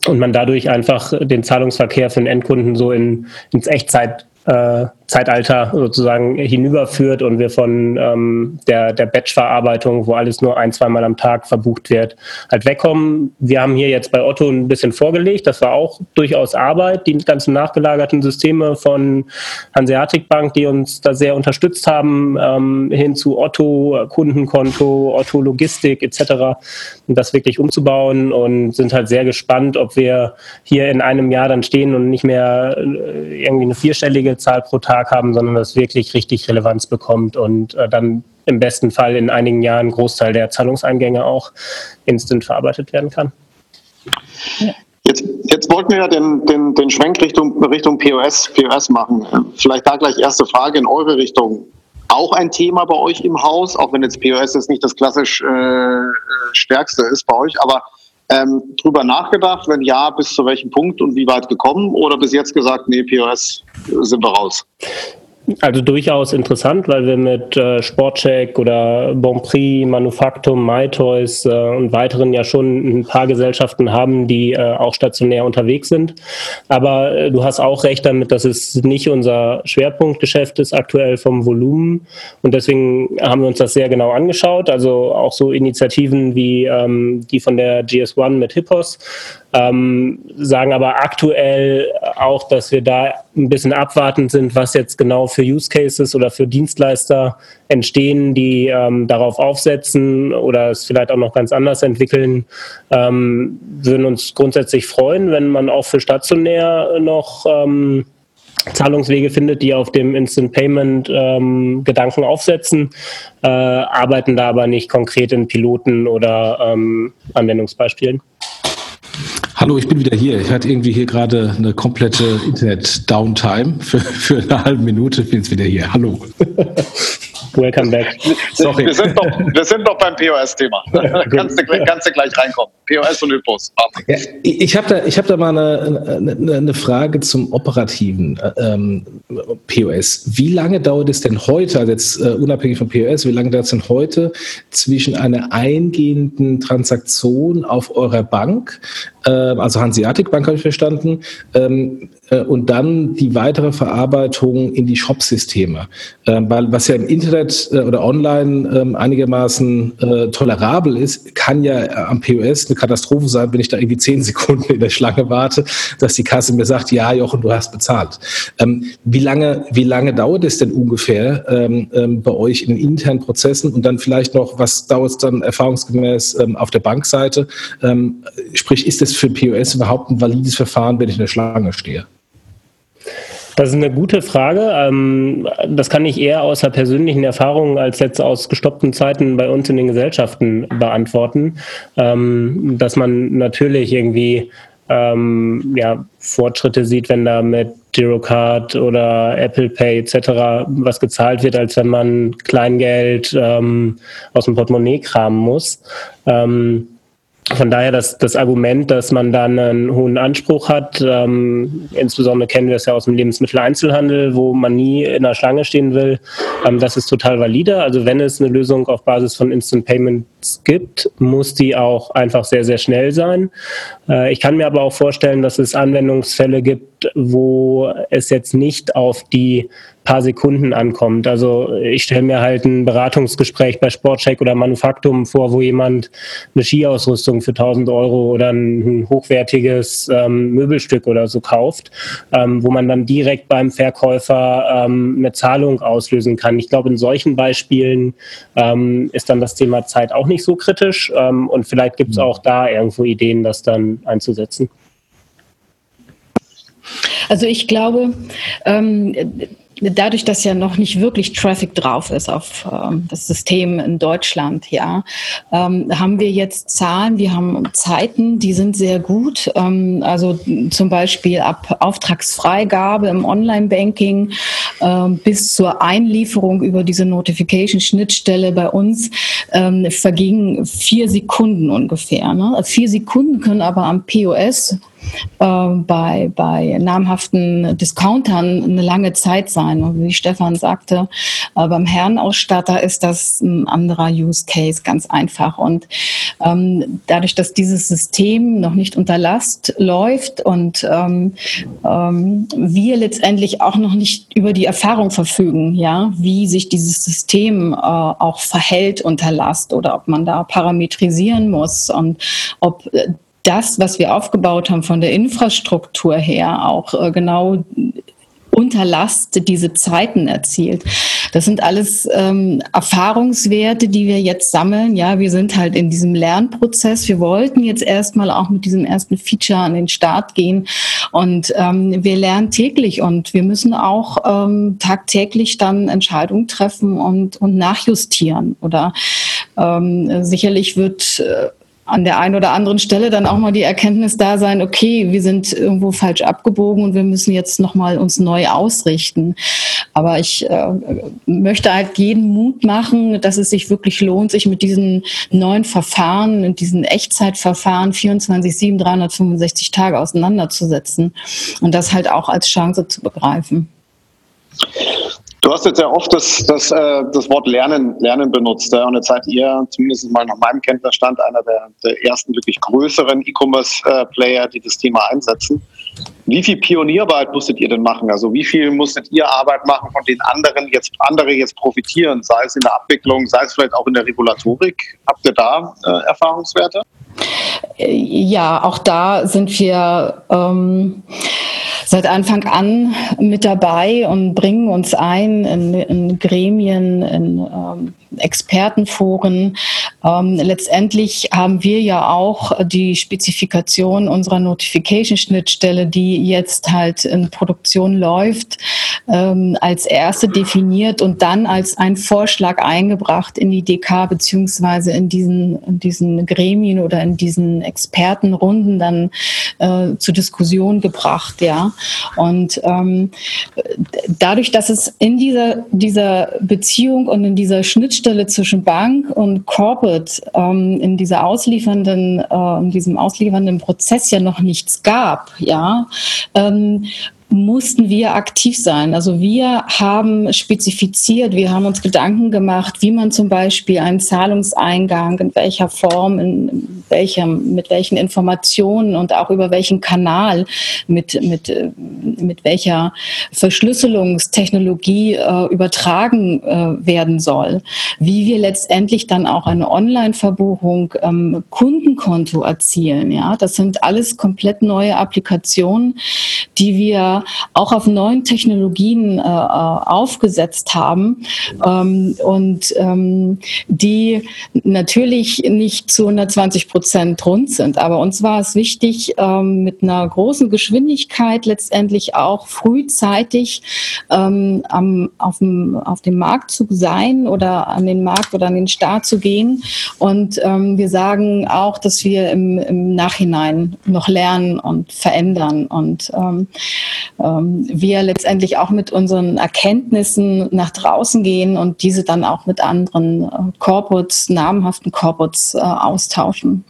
Und man dadurch einfach den Zahlungsverkehr für den Endkunden so in, ins Echtzeit äh, Zeitalter sozusagen hinüberführt und wir von ähm, der, der Batch-Verarbeitung, wo alles nur ein, zweimal am Tag verbucht wird, halt wegkommen. Wir haben hier jetzt bei Otto ein bisschen vorgelegt. Das war auch durchaus Arbeit, die ganzen nachgelagerten Systeme von Hanseatic Bank, die uns da sehr unterstützt haben, ähm, hin zu Otto, Kundenkonto, Otto Logistik etc. Das wirklich umzubauen und sind halt sehr gespannt, ob wir hier in einem Jahr dann stehen und nicht mehr äh, irgendwie eine vierstellige Zahl pro Tag Tag haben, sondern das wirklich richtig Relevanz bekommt und äh, dann im besten Fall in einigen Jahren ein Großteil der Zahlungseingänge auch instant verarbeitet werden kann. Jetzt, jetzt wollten wir ja den, den, den Schwenk Richtung, Richtung POS, POS machen. Vielleicht da gleich erste Frage in eure Richtung. Auch ein Thema bei euch im Haus, auch wenn jetzt POS jetzt nicht das klassisch äh, stärkste ist bei euch, aber ähm, drüber nachgedacht? Wenn ja, bis zu welchem Punkt und wie weit gekommen? Oder bis jetzt gesagt, nee, POS sind wir raus? Also durchaus interessant, weil wir mit äh, Sportcheck oder Bonprix, Manufaktum, MyToys äh, und weiteren ja schon ein paar Gesellschaften haben, die äh, auch stationär unterwegs sind. Aber äh, du hast auch recht damit, dass es nicht unser Schwerpunktgeschäft ist aktuell vom Volumen. Und deswegen haben wir uns das sehr genau angeschaut. Also auch so Initiativen wie ähm, die von der GS1 mit Hippos ähm, sagen aber aktuell auch, dass wir da ein bisschen abwartend sind, was jetzt genau für Use Cases oder für Dienstleister entstehen, die ähm, darauf aufsetzen oder es vielleicht auch noch ganz anders entwickeln. Ähm, würden uns grundsätzlich freuen, wenn man auch für stationär noch ähm, Zahlungswege findet, die auf dem Instant Payment ähm, Gedanken aufsetzen, äh, arbeiten da aber nicht konkret in Piloten oder ähm, Anwendungsbeispielen. Hallo, ich bin wieder hier. Ich hatte irgendwie hier gerade eine komplette Internet-Downtime für, für eine halbe Minute. Ich bin jetzt wieder hier. Hallo. Welcome back. Sorry. Wir, sind noch, wir sind noch beim POS-Thema. kannst, du, kannst du gleich reinkommen. POS und Hypos. Ja, ich habe da, hab da mal eine, eine, eine Frage zum operativen ähm, POS. Wie lange dauert es denn heute, also jetzt uh, unabhängig vom POS, wie lange dauert es denn heute zwischen einer eingehenden Transaktion auf eurer Bank, äh, also Hanseatic Bank habe ich verstanden, ähm, äh, und dann die weitere Verarbeitung in die Shop-Systeme. Ähm, weil was ja im Internet äh, oder online ähm, einigermaßen äh, tolerabel ist, kann ja am POS eine Katastrophe sein, wenn ich da irgendwie zehn Sekunden in der Schlange warte, dass die Kasse mir sagt, ja, Jochen, du hast bezahlt. Ähm, wie lange, wie lange dauert es denn ungefähr bei euch in den internen Prozessen und dann vielleicht noch, was dauert es dann erfahrungsgemäß auf der Bankseite? sprich, ist das für POS überhaupt ein valides Verfahren, wenn ich in der Schlange stehe? Das ist eine gute Frage. Ähm, das kann ich eher aus der persönlichen Erfahrung als jetzt aus gestoppten Zeiten bei uns in den Gesellschaften beantworten, ähm, dass man natürlich irgendwie ähm, ja, Fortschritte sieht, wenn da mit Girocard oder Apple Pay etc. was gezahlt wird, als wenn man Kleingeld ähm, aus dem Portemonnaie kramen muss. Ähm, von daher das, das Argument, dass man dann einen hohen Anspruch hat, ähm, insbesondere kennen wir es ja aus dem Lebensmitteleinzelhandel, wo man nie in der Schlange stehen will, ähm, das ist total valide. Also wenn es eine Lösung auf Basis von Instant Payments gibt, muss die auch einfach sehr, sehr schnell sein. Äh, ich kann mir aber auch vorstellen, dass es Anwendungsfälle gibt, wo es jetzt nicht auf die paar Sekunden ankommt. Also ich stelle mir halt ein Beratungsgespräch bei Sportcheck oder Manufaktum vor, wo jemand eine Skiausrüstung für 1000 Euro oder ein, hochwertiges ähm, Möbelstück oder so kauft, ähm, wo man dann direkt beim Verkäufer ähm, eine Zahlung auslösen kann. Ich glaube, in solchen Beispielen ähm, ist dann das Thema Zeit auch nicht so kritisch ähm, und vielleicht gibt es mhm. auch da irgendwo Ideen, das dann einzusetzen. Also ich glaube, ähm, dadurch, dass ja noch nicht wirklich Traffic drauf ist auf ähm, das System in Deutschland, ja, ähm, haben wir jetzt Zahlen, wir haben Zeiten, die sind sehr gut. Ähm, also zum Beispiel ab Auftragsfreigabe im Online-Banking ähm, bis zur Einlieferung über diese Notification-Schnittstelle bei uns ähm, vergingen vier Sekunden ungefähr. Ne? Vier Sekunden können aber am POS bei, bei namhaften Discountern eine lange Zeit sein. Und wie Stefan sagte, äh, beim Herrenausstatter ist das ein anderer Use Case, ganz einfach. Und ähm, dadurch, dass dieses System noch nicht unter Last läuft und ähm, ähm, wir letztendlich auch noch nicht über die Erfahrung verfügen, ja, wie sich dieses System äh, auch verhält unter Last oder ob man da parametrisieren muss und ob äh, das, was wir aufgebaut haben von der Infrastruktur her, auch äh, genau unter Last diese Zeiten erzielt. Das sind alles ähm, Erfahrungswerte, die wir jetzt sammeln. Ja, wir sind halt in diesem Lernprozess. Wir wollten jetzt erstmal auch mit diesem ersten Feature an den Start gehen und ähm, wir lernen täglich und wir müssen auch ähm, tagtäglich dann Entscheidungen treffen und, und nachjustieren. Oder ähm, sicherlich wird äh, an der einen oder anderen Stelle dann auch mal die Erkenntnis da sein, okay, wir sind irgendwo falsch abgebogen und wir müssen jetzt nochmal uns neu ausrichten. Aber ich äh, möchte halt jeden Mut machen, dass es sich wirklich lohnt, sich mit diesen neuen Verfahren, mit diesen Echtzeitverfahren 24, 7, 365 Tage auseinanderzusetzen und das halt auch als Chance zu begreifen. Du hast jetzt ja oft das, das, äh, das Wort Lernen, Lernen benutzt. Und jetzt seid ihr zumindest mal nach meinem Kenntnisstand einer der, der ersten wirklich größeren E-Commerce-Player, die das Thema einsetzen. Wie viel Pionierarbeit musstet ihr denn machen? Also wie viel musstet ihr Arbeit machen, von denen anderen jetzt, andere jetzt profitieren, sei es in der Abwicklung, sei es vielleicht auch in der Regulatorik? Habt ihr da äh, Erfahrungswerte? Ja, auch da sind wir ähm, seit Anfang an mit dabei und bringen uns ein in, in Gremien, in ähm, Expertenforen. Ähm, letztendlich haben wir ja auch die Spezifikation unserer Notification-Schnittstelle, die jetzt halt in Produktion läuft, ähm, als erste definiert und dann als ein Vorschlag eingebracht in die DK beziehungsweise in diesen, in diesen Gremien oder in diesen Expertenrunden dann äh, zur Diskussion gebracht, ja. Und ähm, dadurch, dass es in dieser, dieser Beziehung und in dieser Schnittstelle zwischen Bank und Corporate ähm, in dieser ausliefernden, äh, in diesem ausliefernden Prozess ja noch nichts gab, ja, ähm, mussten wir aktiv sein. Also wir haben spezifiziert, wir haben uns Gedanken gemacht, wie man zum Beispiel einen Zahlungseingang, in welcher Form, in welchem, mit welchen Informationen und auch über welchen Kanal, mit, mit, mit welcher Verschlüsselungstechnologie äh, übertragen äh, werden soll. Wie wir letztendlich dann auch eine Online-Verbuchung ähm, Kundenkonto erzielen. Ja, das sind alles komplett neue Applikationen, die wir auch auf neuen Technologien äh, aufgesetzt haben ähm, und ähm, die natürlich nicht zu 120 Prozent rund sind. Aber uns war es wichtig, ähm, mit einer großen Geschwindigkeit letztendlich auch frühzeitig ähm, am, auf, dem, auf dem Markt zu sein oder an den Markt oder an den Start zu gehen. Und ähm, wir sagen auch, dass wir im, im Nachhinein noch lernen und verändern. Und ähm, wir letztendlich auch mit unseren Erkenntnissen nach draußen gehen und diese dann auch mit anderen äh, Corporates, namhaften Corporates äh, austauschen.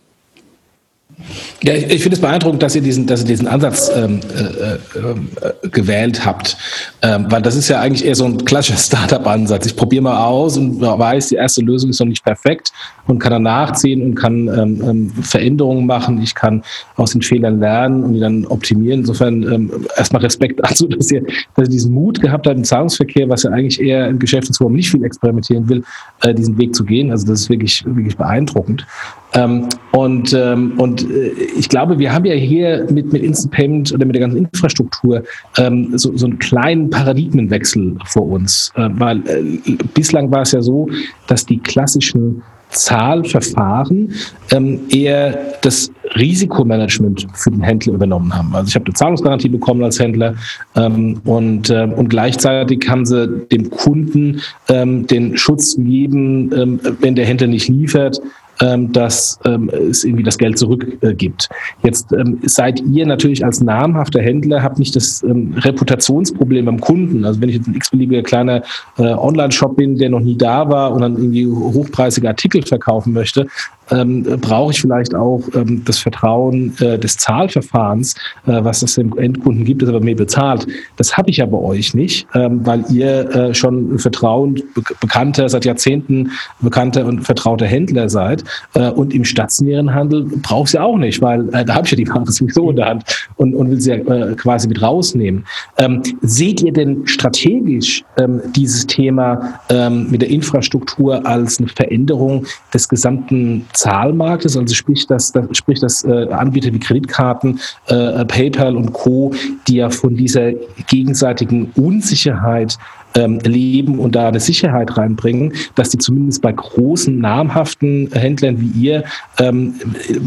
Ja, ich, ich finde es beeindruckend, dass ihr diesen, dass ihr diesen Ansatz ähm, äh, äh, gewählt habt, ähm, weil das ist ja eigentlich eher so ein klassischer Startup-Ansatz. Ich probiere mal aus und weiß, die erste Lösung ist noch nicht perfekt und kann dann nachziehen und kann ähm, ähm, Veränderungen machen. Ich kann aus den Fehlern lernen und die dann optimieren. Insofern ähm, erstmal Respekt dazu, dass ihr, dass ihr diesen Mut gehabt habt, im Zahlungsverkehr, was ja eigentlich eher ein Geschäft ist, wo man nicht viel experimentieren will, äh, diesen Weg zu gehen. Also das ist wirklich, wirklich beeindruckend. Ähm, und, ähm, und äh, ich glaube, wir haben ja hier mit, mit Instant Payment oder mit der ganzen Infrastruktur ähm, so, so einen kleinen Paradigmenwechsel vor uns. Äh, weil äh, bislang war es ja so, dass die klassischen Zahlverfahren ähm, eher das Risikomanagement für den Händler übernommen haben. Also ich habe eine Zahlungsgarantie bekommen als Händler ähm, und, äh, und gleichzeitig haben sie dem Kunden ähm, den Schutz gegeben, ähm, wenn der Händler nicht liefert, ähm, dass ähm, es irgendwie das Geld zurückgibt. Äh, Jetzt ähm, seid ihr natürlich als namhafter Händler, habt nicht das ähm, Reputationsproblem beim Kunden. Also wenn ich jetzt ein x-beliebiger kleiner äh, Online-Shop bin, der noch nie da war und dann irgendwie hochpreisige Artikel verkaufen möchte, ähm, brauche ich vielleicht auch ähm, das Vertrauen äh, des Zahlverfahrens, äh, was es dem Endkunden gibt, das aber mir bezahlt. Das habe ich ja bei euch nicht, ähm, weil ihr äh, schon Vertrauen, be bekannter, seit Jahrzehnten bekannter und vertrauter Händler seid. Äh, und im stationären Handel brauche ich sie auch nicht, weil äh, da habe ich ja die Ware sowieso in der Hand und, und will sie ja äh, quasi mit rausnehmen. Ähm, seht ihr denn strategisch ähm, dieses Thema ähm, mit der Infrastruktur als eine Veränderung des gesamten Zahlmarktes, also sprich das, das sprich das äh, Anbieter wie Kreditkarten, äh, PayPal und Co., die ja von dieser gegenseitigen Unsicherheit ähm, leben und da eine Sicherheit reinbringen, dass die zumindest bei großen, namhaften Händlern wie ihr ähm,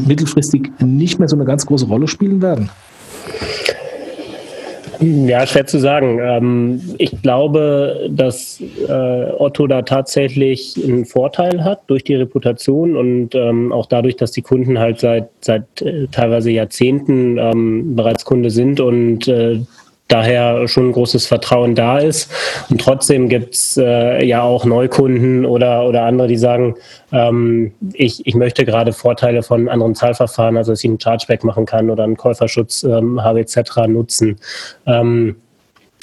mittelfristig nicht mehr so eine ganz große Rolle spielen werden? Ja, schwer zu sagen. Ähm, ich glaube, dass äh, Otto da tatsächlich einen Vorteil hat durch die Reputation und ähm, auch dadurch, dass die Kunden halt seit, seit äh, teilweise Jahrzehnten ähm, bereits Kunde sind und äh, daher schon ein großes Vertrauen da ist. Und trotzdem gibt's äh, ja auch Neukunden oder, oder andere, die sagen, ähm, ich, ich möchte gerade Vorteile von anderen Zahlverfahren, also dass ich einen Chargeback machen kann oder einen Käuferschutz ähm, habe etc. nutzen. Ähm,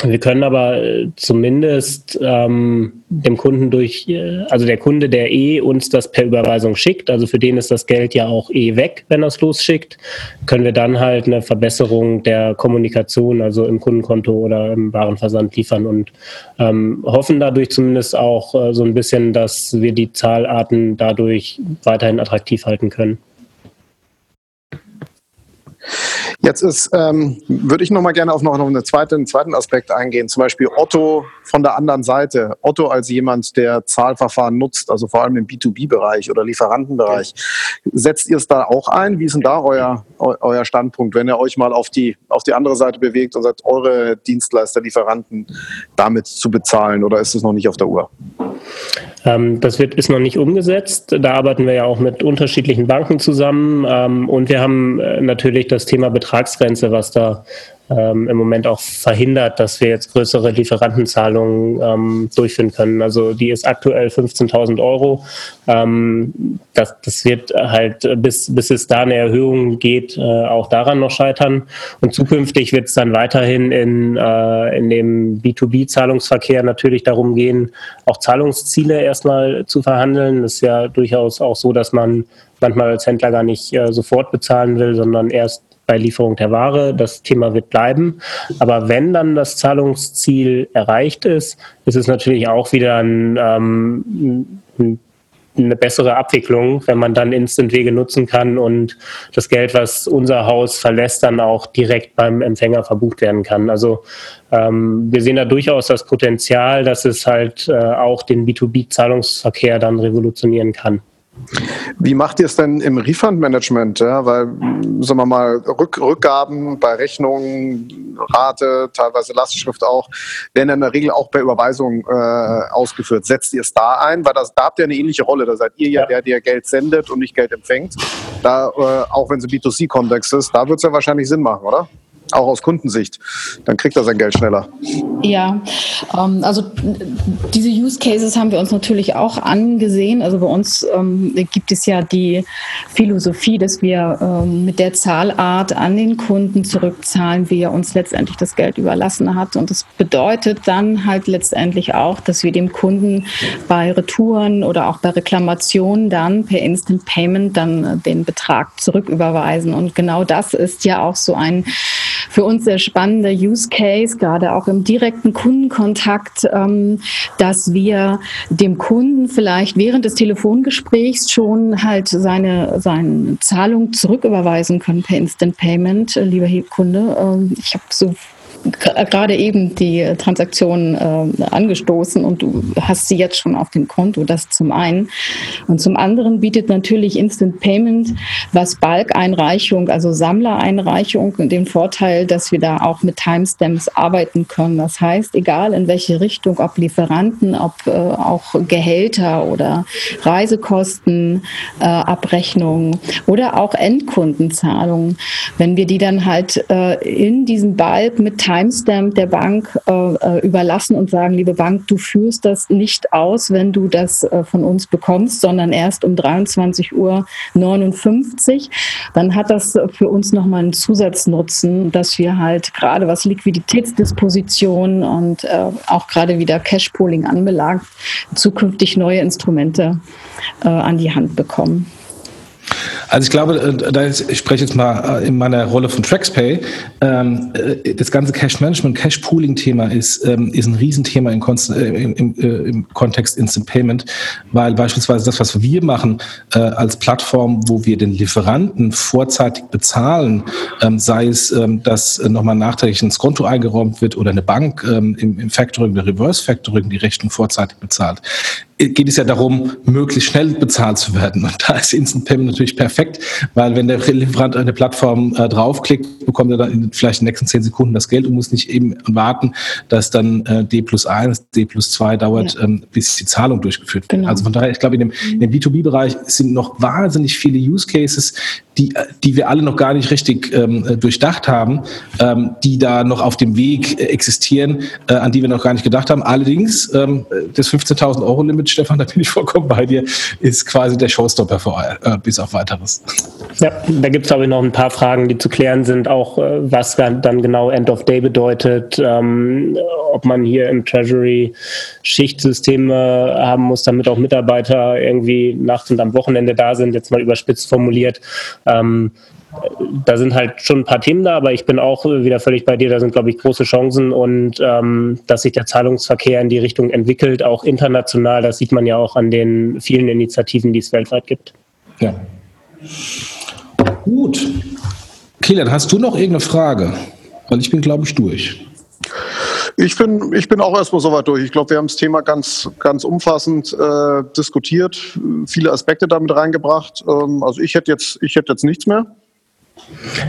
wir können aber äh, zumindest ähm, dem Kunden durch, äh, also der Kunde, der eh uns das per Überweisung schickt, also für den ist das Geld ja auch eh weg, wenn er es losschickt, können wir dann halt eine Verbesserung der Kommunikation, also im Kundenkonto oder im Warenversand liefern und ähm, hoffen dadurch zumindest auch äh, so ein bisschen, dass wir die Zahlarten dadurch weiterhin attraktiv halten können. Ja, Jetzt ist, ähm, würde ich noch mal gerne auf noch, noch zweiten, einen zweiten Aspekt eingehen, zum Beispiel Otto von der anderen Seite. Otto als jemand, der Zahlverfahren nutzt, also vor allem im B2B-Bereich oder Lieferantenbereich. Setzt ihr es da auch ein? Wie ist denn da euer, euer Standpunkt, wenn ihr euch mal auf die, auf die andere Seite bewegt und sagt, eure Dienstleister, Lieferanten damit zu bezahlen oder ist es noch nicht auf der Uhr? Ähm, das wird, ist noch nicht umgesetzt. Da arbeiten wir ja auch mit unterschiedlichen Banken zusammen. Ähm, und wir haben äh, natürlich das Thema Betragsgrenze, was da ähm, im Moment auch verhindert, dass wir jetzt größere Lieferantenzahlungen ähm, durchführen können. Also die ist aktuell 15.000 Euro. Ähm, das, das wird halt, bis, bis es da eine Erhöhung geht, äh, auch daran noch scheitern. Und zukünftig wird es dann weiterhin in, äh, in dem B2B-Zahlungsverkehr natürlich darum gehen, auch Zahlungsziele erstmal zu verhandeln. Das ist ja durchaus auch so, dass man manchmal als Händler gar nicht äh, sofort bezahlen will, sondern erst bei Lieferung der Ware. Das Thema wird bleiben. Aber wenn dann das Zahlungsziel erreicht ist, ist es natürlich auch wieder ein, ähm, eine bessere Abwicklung, wenn man dann Instant-Wege nutzen kann und das Geld, was unser Haus verlässt, dann auch direkt beim Empfänger verbucht werden kann. Also ähm, wir sehen da durchaus das Potenzial, dass es halt äh, auch den B2B-Zahlungsverkehr dann revolutionieren kann. Wie macht ihr es denn im Refund-Management? Ja? Weil, sagen wir mal, Rück Rückgaben bei Rechnungen, Rate, teilweise Lastschrift auch, werden in der Regel auch bei Überweisung äh, ausgeführt. Setzt ihr es da ein? Weil das, da habt ihr eine ähnliche Rolle. Da seid ihr ja, der, der Geld sendet und nicht Geld empfängt. Da, äh, auch wenn es im B2C-Kontext ist, da wird es ja wahrscheinlich Sinn machen, oder? Auch aus Kundensicht. Dann kriegt er sein Geld schneller. Ja, ähm, also diese Use Cases haben wir uns natürlich auch angesehen. Also bei uns ähm, gibt es ja die Philosophie, dass wir ähm, mit der Zahlart an den Kunden zurückzahlen, wie er uns letztendlich das Geld überlassen hat. Und das bedeutet dann halt letztendlich auch, dass wir dem Kunden bei Retouren oder auch bei Reklamationen dann per Instant Payment dann äh, den Betrag zurücküberweisen. Und genau das ist ja auch so ein für uns sehr spannender Use Case, gerade auch im direkten Kundenkontakt, ähm, dass wir dem Kunden vielleicht während des Telefongesprächs schon halt seine, seine Zahlung zurücküberweisen können per Instant Payment. Lieber Kunde, ähm, ich habe so gerade eben die Transaktion äh, angestoßen und du hast sie jetzt schon auf dem Konto, das zum einen. Und zum anderen bietet natürlich Instant Payment, was Bulk-Einreichung, also Sammlereinreichung, den Vorteil, dass wir da auch mit Timestamps arbeiten können. Das heißt, egal in welche Richtung, ob Lieferanten, ob äh, auch Gehälter oder Reisekosten, äh, Abrechnungen oder auch Endkundenzahlungen, wenn wir die dann halt äh, in diesem Bulk mit Timestamp der Bank äh, äh, überlassen und sagen, liebe Bank, du führst das nicht aus, wenn du das äh, von uns bekommst, sondern erst um 23.59 Uhr. Dann hat das für uns nochmal einen Zusatznutzen, dass wir halt gerade was Liquiditätsdisposition und äh, auch gerade wieder Cashpooling anbelangt, zukünftig neue Instrumente äh, an die Hand bekommen. Also ich glaube, äh, da ich spreche jetzt mal äh, in meiner Rolle von TraxPay. Ähm, äh, das ganze Cash Management, Cash Pooling Thema ist, ähm, ist ein Riesenthema im, im, im, Kontext Instant Payment, weil beispielsweise das, was wir machen als Plattform, wo wir den Lieferanten vorzeitig bezahlen, ähm, sei es, dass nochmal nachträglich ins Konto eingeräumt wird oder eine Bank im, Factoring oder Reverse Factoring die Rechnung vorzeitig bezahlt, geht es ja darum, möglichst schnell bezahlt zu werden. Und da ist Instant Payment natürlich perfekt, weil wenn der Lieferant eine Plattform äh, draufklickt, bekommt er dann vielleicht in den nächsten zehn Sekunden das Geld und muss nicht eben warten, dass dann äh, D plus eins, D plus zwei dauert, ja. ähm, bis die Zahlung durchgeführt wird. Genau. Also von daher, ich glaube, in dem, in dem B2B-Bereich sind noch wahnsinnig viele Use Cases, die, die wir alle noch gar nicht richtig ähm, durchdacht haben, ähm, die da noch auf dem Weg äh, existieren, äh, an die wir noch gar nicht gedacht haben. Allerdings, ähm, das 15.000 Euro Limit, Stefan, da bin ich vollkommen bei dir, ist quasi der Showstopper für, äh, bis auf weiteres. Ja, da gibt es, glaube ich, noch ein paar Fragen, die zu klären sind, auch äh, was dann genau End of Day bedeutet, ähm, ob man hier im Treasury Schichtsysteme haben muss, damit auch Mitarbeiter irgendwie nachts und am Wochenende da sind, jetzt mal überspitzt formuliert. Ähm, da sind halt schon ein paar Themen da, aber ich bin auch wieder völlig bei dir. Da sind, glaube ich, große Chancen und ähm, dass sich der Zahlungsverkehr in die Richtung entwickelt, auch international, das sieht man ja auch an den vielen Initiativen, die es weltweit gibt. Ja. Gut. Kilian, hast du noch irgendeine Frage? Weil ich bin, glaube ich, durch. Ich bin, ich bin auch erstmal soweit durch. Ich glaube, wir haben das Thema ganz, ganz umfassend äh, diskutiert, viele Aspekte damit reingebracht. Ähm, also ich hätte jetzt, ich hätte jetzt nichts mehr.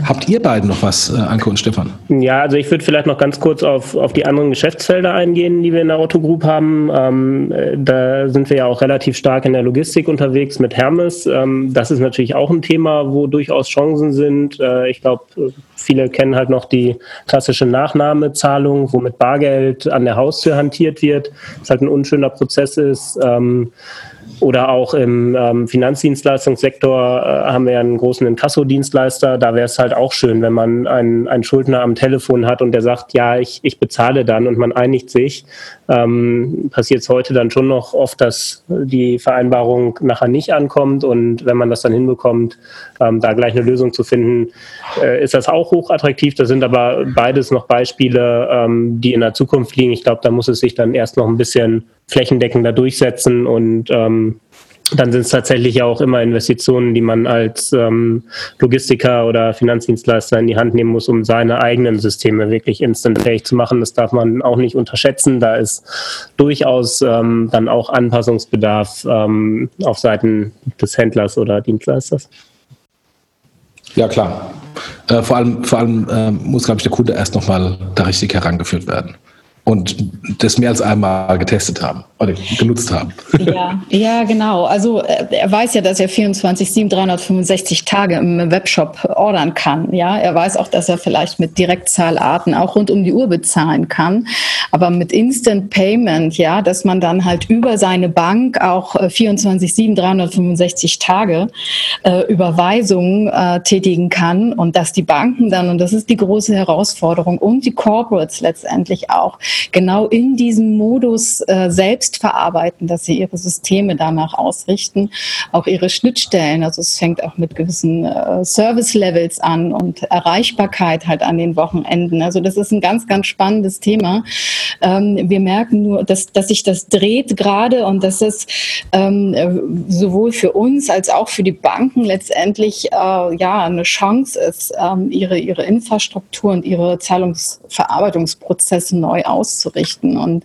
Habt ihr beiden noch was, äh, Anke und Stefan? Ja, also ich würde vielleicht noch ganz kurz auf, auf die anderen Geschäftsfelder eingehen, die wir in der Otto Group haben. Ähm, äh, da sind wir ja auch relativ stark in der Logistik unterwegs mit Hermes. Ähm, das ist natürlich auch ein Thema, wo durchaus Chancen sind. Äh, ich glaube, viele kennen halt noch die klassische Nachnahmezahlung, wo mit Bargeld an der Haustür hantiert wird. Das halt ein unschöner Prozess ist. Ähm, oder auch im ähm, Finanzdienstleistungssektor äh, haben wir einen großen Inkassodienstleister. Da wäre es halt auch schön, wenn man einen, einen Schuldner am Telefon hat und der sagt, ja, ich, ich bezahle dann und man einigt sich. Ähm, Passiert es heute dann schon noch oft, dass die Vereinbarung nachher nicht ankommt und wenn man das dann hinbekommt, ähm, da gleich eine Lösung zu finden, äh, ist das auch hochattraktiv. Das sind aber beides noch Beispiele, ähm, die in der Zukunft liegen. Ich glaube, da muss es sich dann erst noch ein bisschen flächendeckender durchsetzen und ähm, dann sind es tatsächlich auch immer Investitionen, die man als ähm, Logistiker oder Finanzdienstleister in die Hand nehmen muss, um seine eigenen Systeme wirklich instantfähig zu machen. Das darf man auch nicht unterschätzen. Da ist durchaus ähm, dann auch Anpassungsbedarf ähm, auf Seiten des Händlers oder Dienstleisters. Ja, klar. Äh, vor allem, vor allem äh, muss, glaube ich, der Kunde erst nochmal da richtig herangeführt werden und das mehr als einmal getestet haben oder genutzt haben. Ja, ja genau. Also äh, er weiß ja, dass er 24, 7, 365 Tage im Webshop ordern kann. Ja, er weiß auch, dass er vielleicht mit Direktzahlarten auch rund um die Uhr bezahlen kann. Aber mit Instant Payment, ja, dass man dann halt über seine Bank auch 24, 7, 365 Tage äh, Überweisungen äh, tätigen kann und dass die Banken dann, und das ist die große Herausforderung, und die Corporates letztendlich auch, genau in diesem Modus äh, selbst verarbeiten, dass sie ihre Systeme danach ausrichten, auch ihre Schnittstellen. Also es fängt auch mit gewissen äh, Service-Levels an und Erreichbarkeit halt an den Wochenenden. Also das ist ein ganz, ganz spannendes Thema. Ähm, wir merken nur, dass, dass sich das dreht gerade und dass es ähm, sowohl für uns als auch für die Banken letztendlich äh, ja eine Chance ist, ähm, ihre, ihre Infrastruktur und ihre Zahlungsverarbeitungsprozesse neu auszuprobieren auszurichten und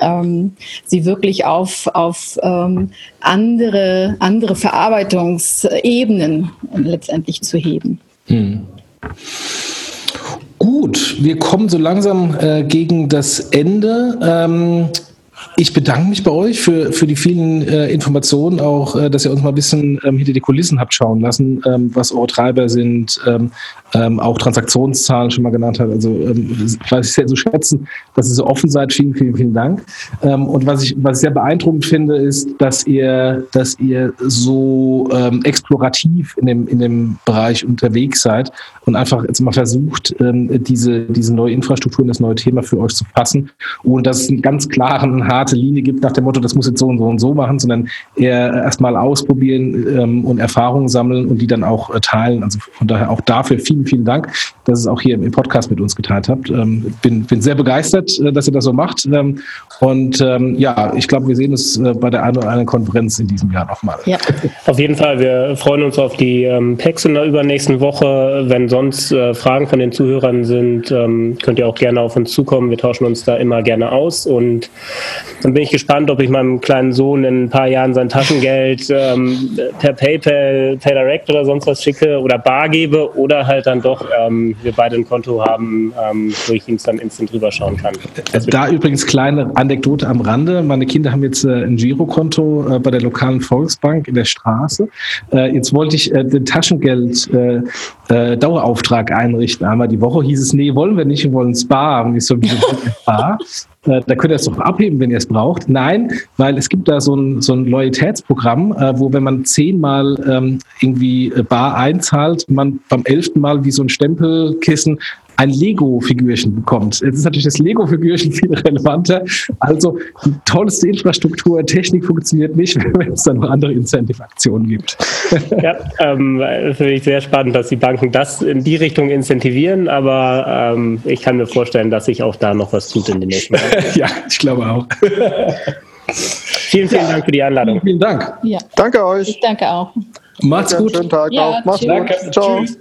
ähm, sie wirklich auf, auf ähm, andere, andere Verarbeitungsebenen letztendlich zu heben. Hm. Gut, wir kommen so langsam äh, gegen das Ende. Ähm, ich bedanke mich bei euch für, für die vielen äh, Informationen, auch, äh, dass ihr uns mal ein bisschen ähm, hinter die Kulissen habt schauen lassen, ähm, was eure Treiber sind, ähm, ähm auch Transaktionszahlen schon mal genannt habt. Also ähm, weiß ich sehr zu schätzen, dass ihr so offen seid. Vielen, vielen, vielen Dank. Ähm, und was ich, was ich sehr beeindruckend finde, ist, dass ihr, dass ihr so ähm, explorativ in dem, in dem Bereich unterwegs seid und einfach jetzt mal versucht, ähm, diese, diese neue Infrastruktur und das neue Thema für euch zu fassen, ohne dass es einen ganz klaren, harten harte Linie gibt nach dem Motto, das muss jetzt so und so und so machen, sondern eher erstmal ausprobieren ähm, und Erfahrungen sammeln und die dann auch äh, teilen. Also von daher auch dafür vielen, vielen Dank, dass ihr es auch hier im Podcast mit uns geteilt habt. Ähm, bin, bin sehr begeistert, äh, dass ihr das so macht. Ähm, und ähm, ja, ich glaube, wir sehen uns äh, bei der einen oder anderen Konferenz in diesem Jahr nochmal. Ja. Auf jeden Fall. Wir freuen uns auf die ähm, PEX in der übernächsten Woche. Wenn sonst äh, Fragen von den Zuhörern sind, ähm, könnt ihr auch gerne auf uns zukommen. Wir tauschen uns da immer gerne aus und dann bin ich gespannt, ob ich meinem kleinen Sohn in ein paar Jahren sein Taschengeld ähm, per PayPal, PayDirect oder sonst was schicke oder bar gebe oder halt dann doch ähm, wir beide ein Konto haben, ähm, wo ich ihm dann instant drüber schauen kann. Da übrigens kleine Anekdote am Rande. Meine Kinder haben jetzt äh, ein Girokonto äh, bei der lokalen Volksbank in der Straße. Äh, jetzt wollte ich äh, den Taschengeld äh, Dauerauftrag einrichten. Einmal die Woche hieß es, nee, wollen wir nicht, wir wollen Spa. Und ich so, wie Spa? Äh, da könnt ihr es doch abheben, wenn ihr es braucht. Nein, weil es gibt da so ein, so ein Loyalitätsprogramm, äh, wo wenn man zehnmal ähm, irgendwie bar einzahlt, man beim elften Mal wie so ein Stempelkissen ein Lego-Figürchen bekommt. Jetzt ist natürlich das Lego-Figürchen viel relevanter. Also die tollste Infrastruktur, Technik funktioniert nicht, wenn es dann noch andere Incentive-Aktionen gibt. Ja, ähm, finde ich sehr spannend, dass die Banken das in die Richtung incentivieren, aber ähm, ich kann mir vorstellen, dass sich auch da noch was tut in den nächsten Jahren. ja, ich glaube auch. vielen, vielen Dank für die Einladung. Vielen Dank. Ja. Danke euch. Ich danke auch. Macht's gut. Schönen Tag ja, noch. Macht's tschüss. gut. Ciao. Tschüss.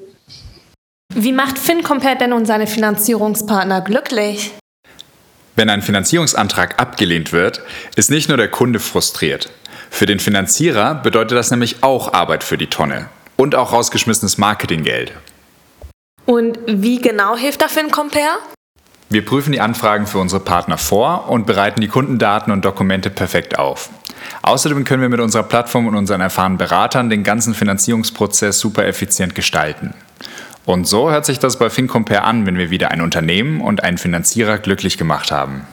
Wie macht FinCompare denn und seine Finanzierungspartner glücklich? Wenn ein Finanzierungsantrag abgelehnt wird, ist nicht nur der Kunde frustriert. Für den Finanzierer bedeutet das nämlich auch Arbeit für die Tonne und auch rausgeschmissenes Marketinggeld. Und wie genau hilft da FinCompare? Wir prüfen die Anfragen für unsere Partner vor und bereiten die Kundendaten und Dokumente perfekt auf. Außerdem können wir mit unserer Plattform und unseren erfahrenen Beratern den ganzen Finanzierungsprozess super effizient gestalten. Und so hört sich das bei FinCompare an, wenn wir wieder ein Unternehmen und einen Finanzierer glücklich gemacht haben.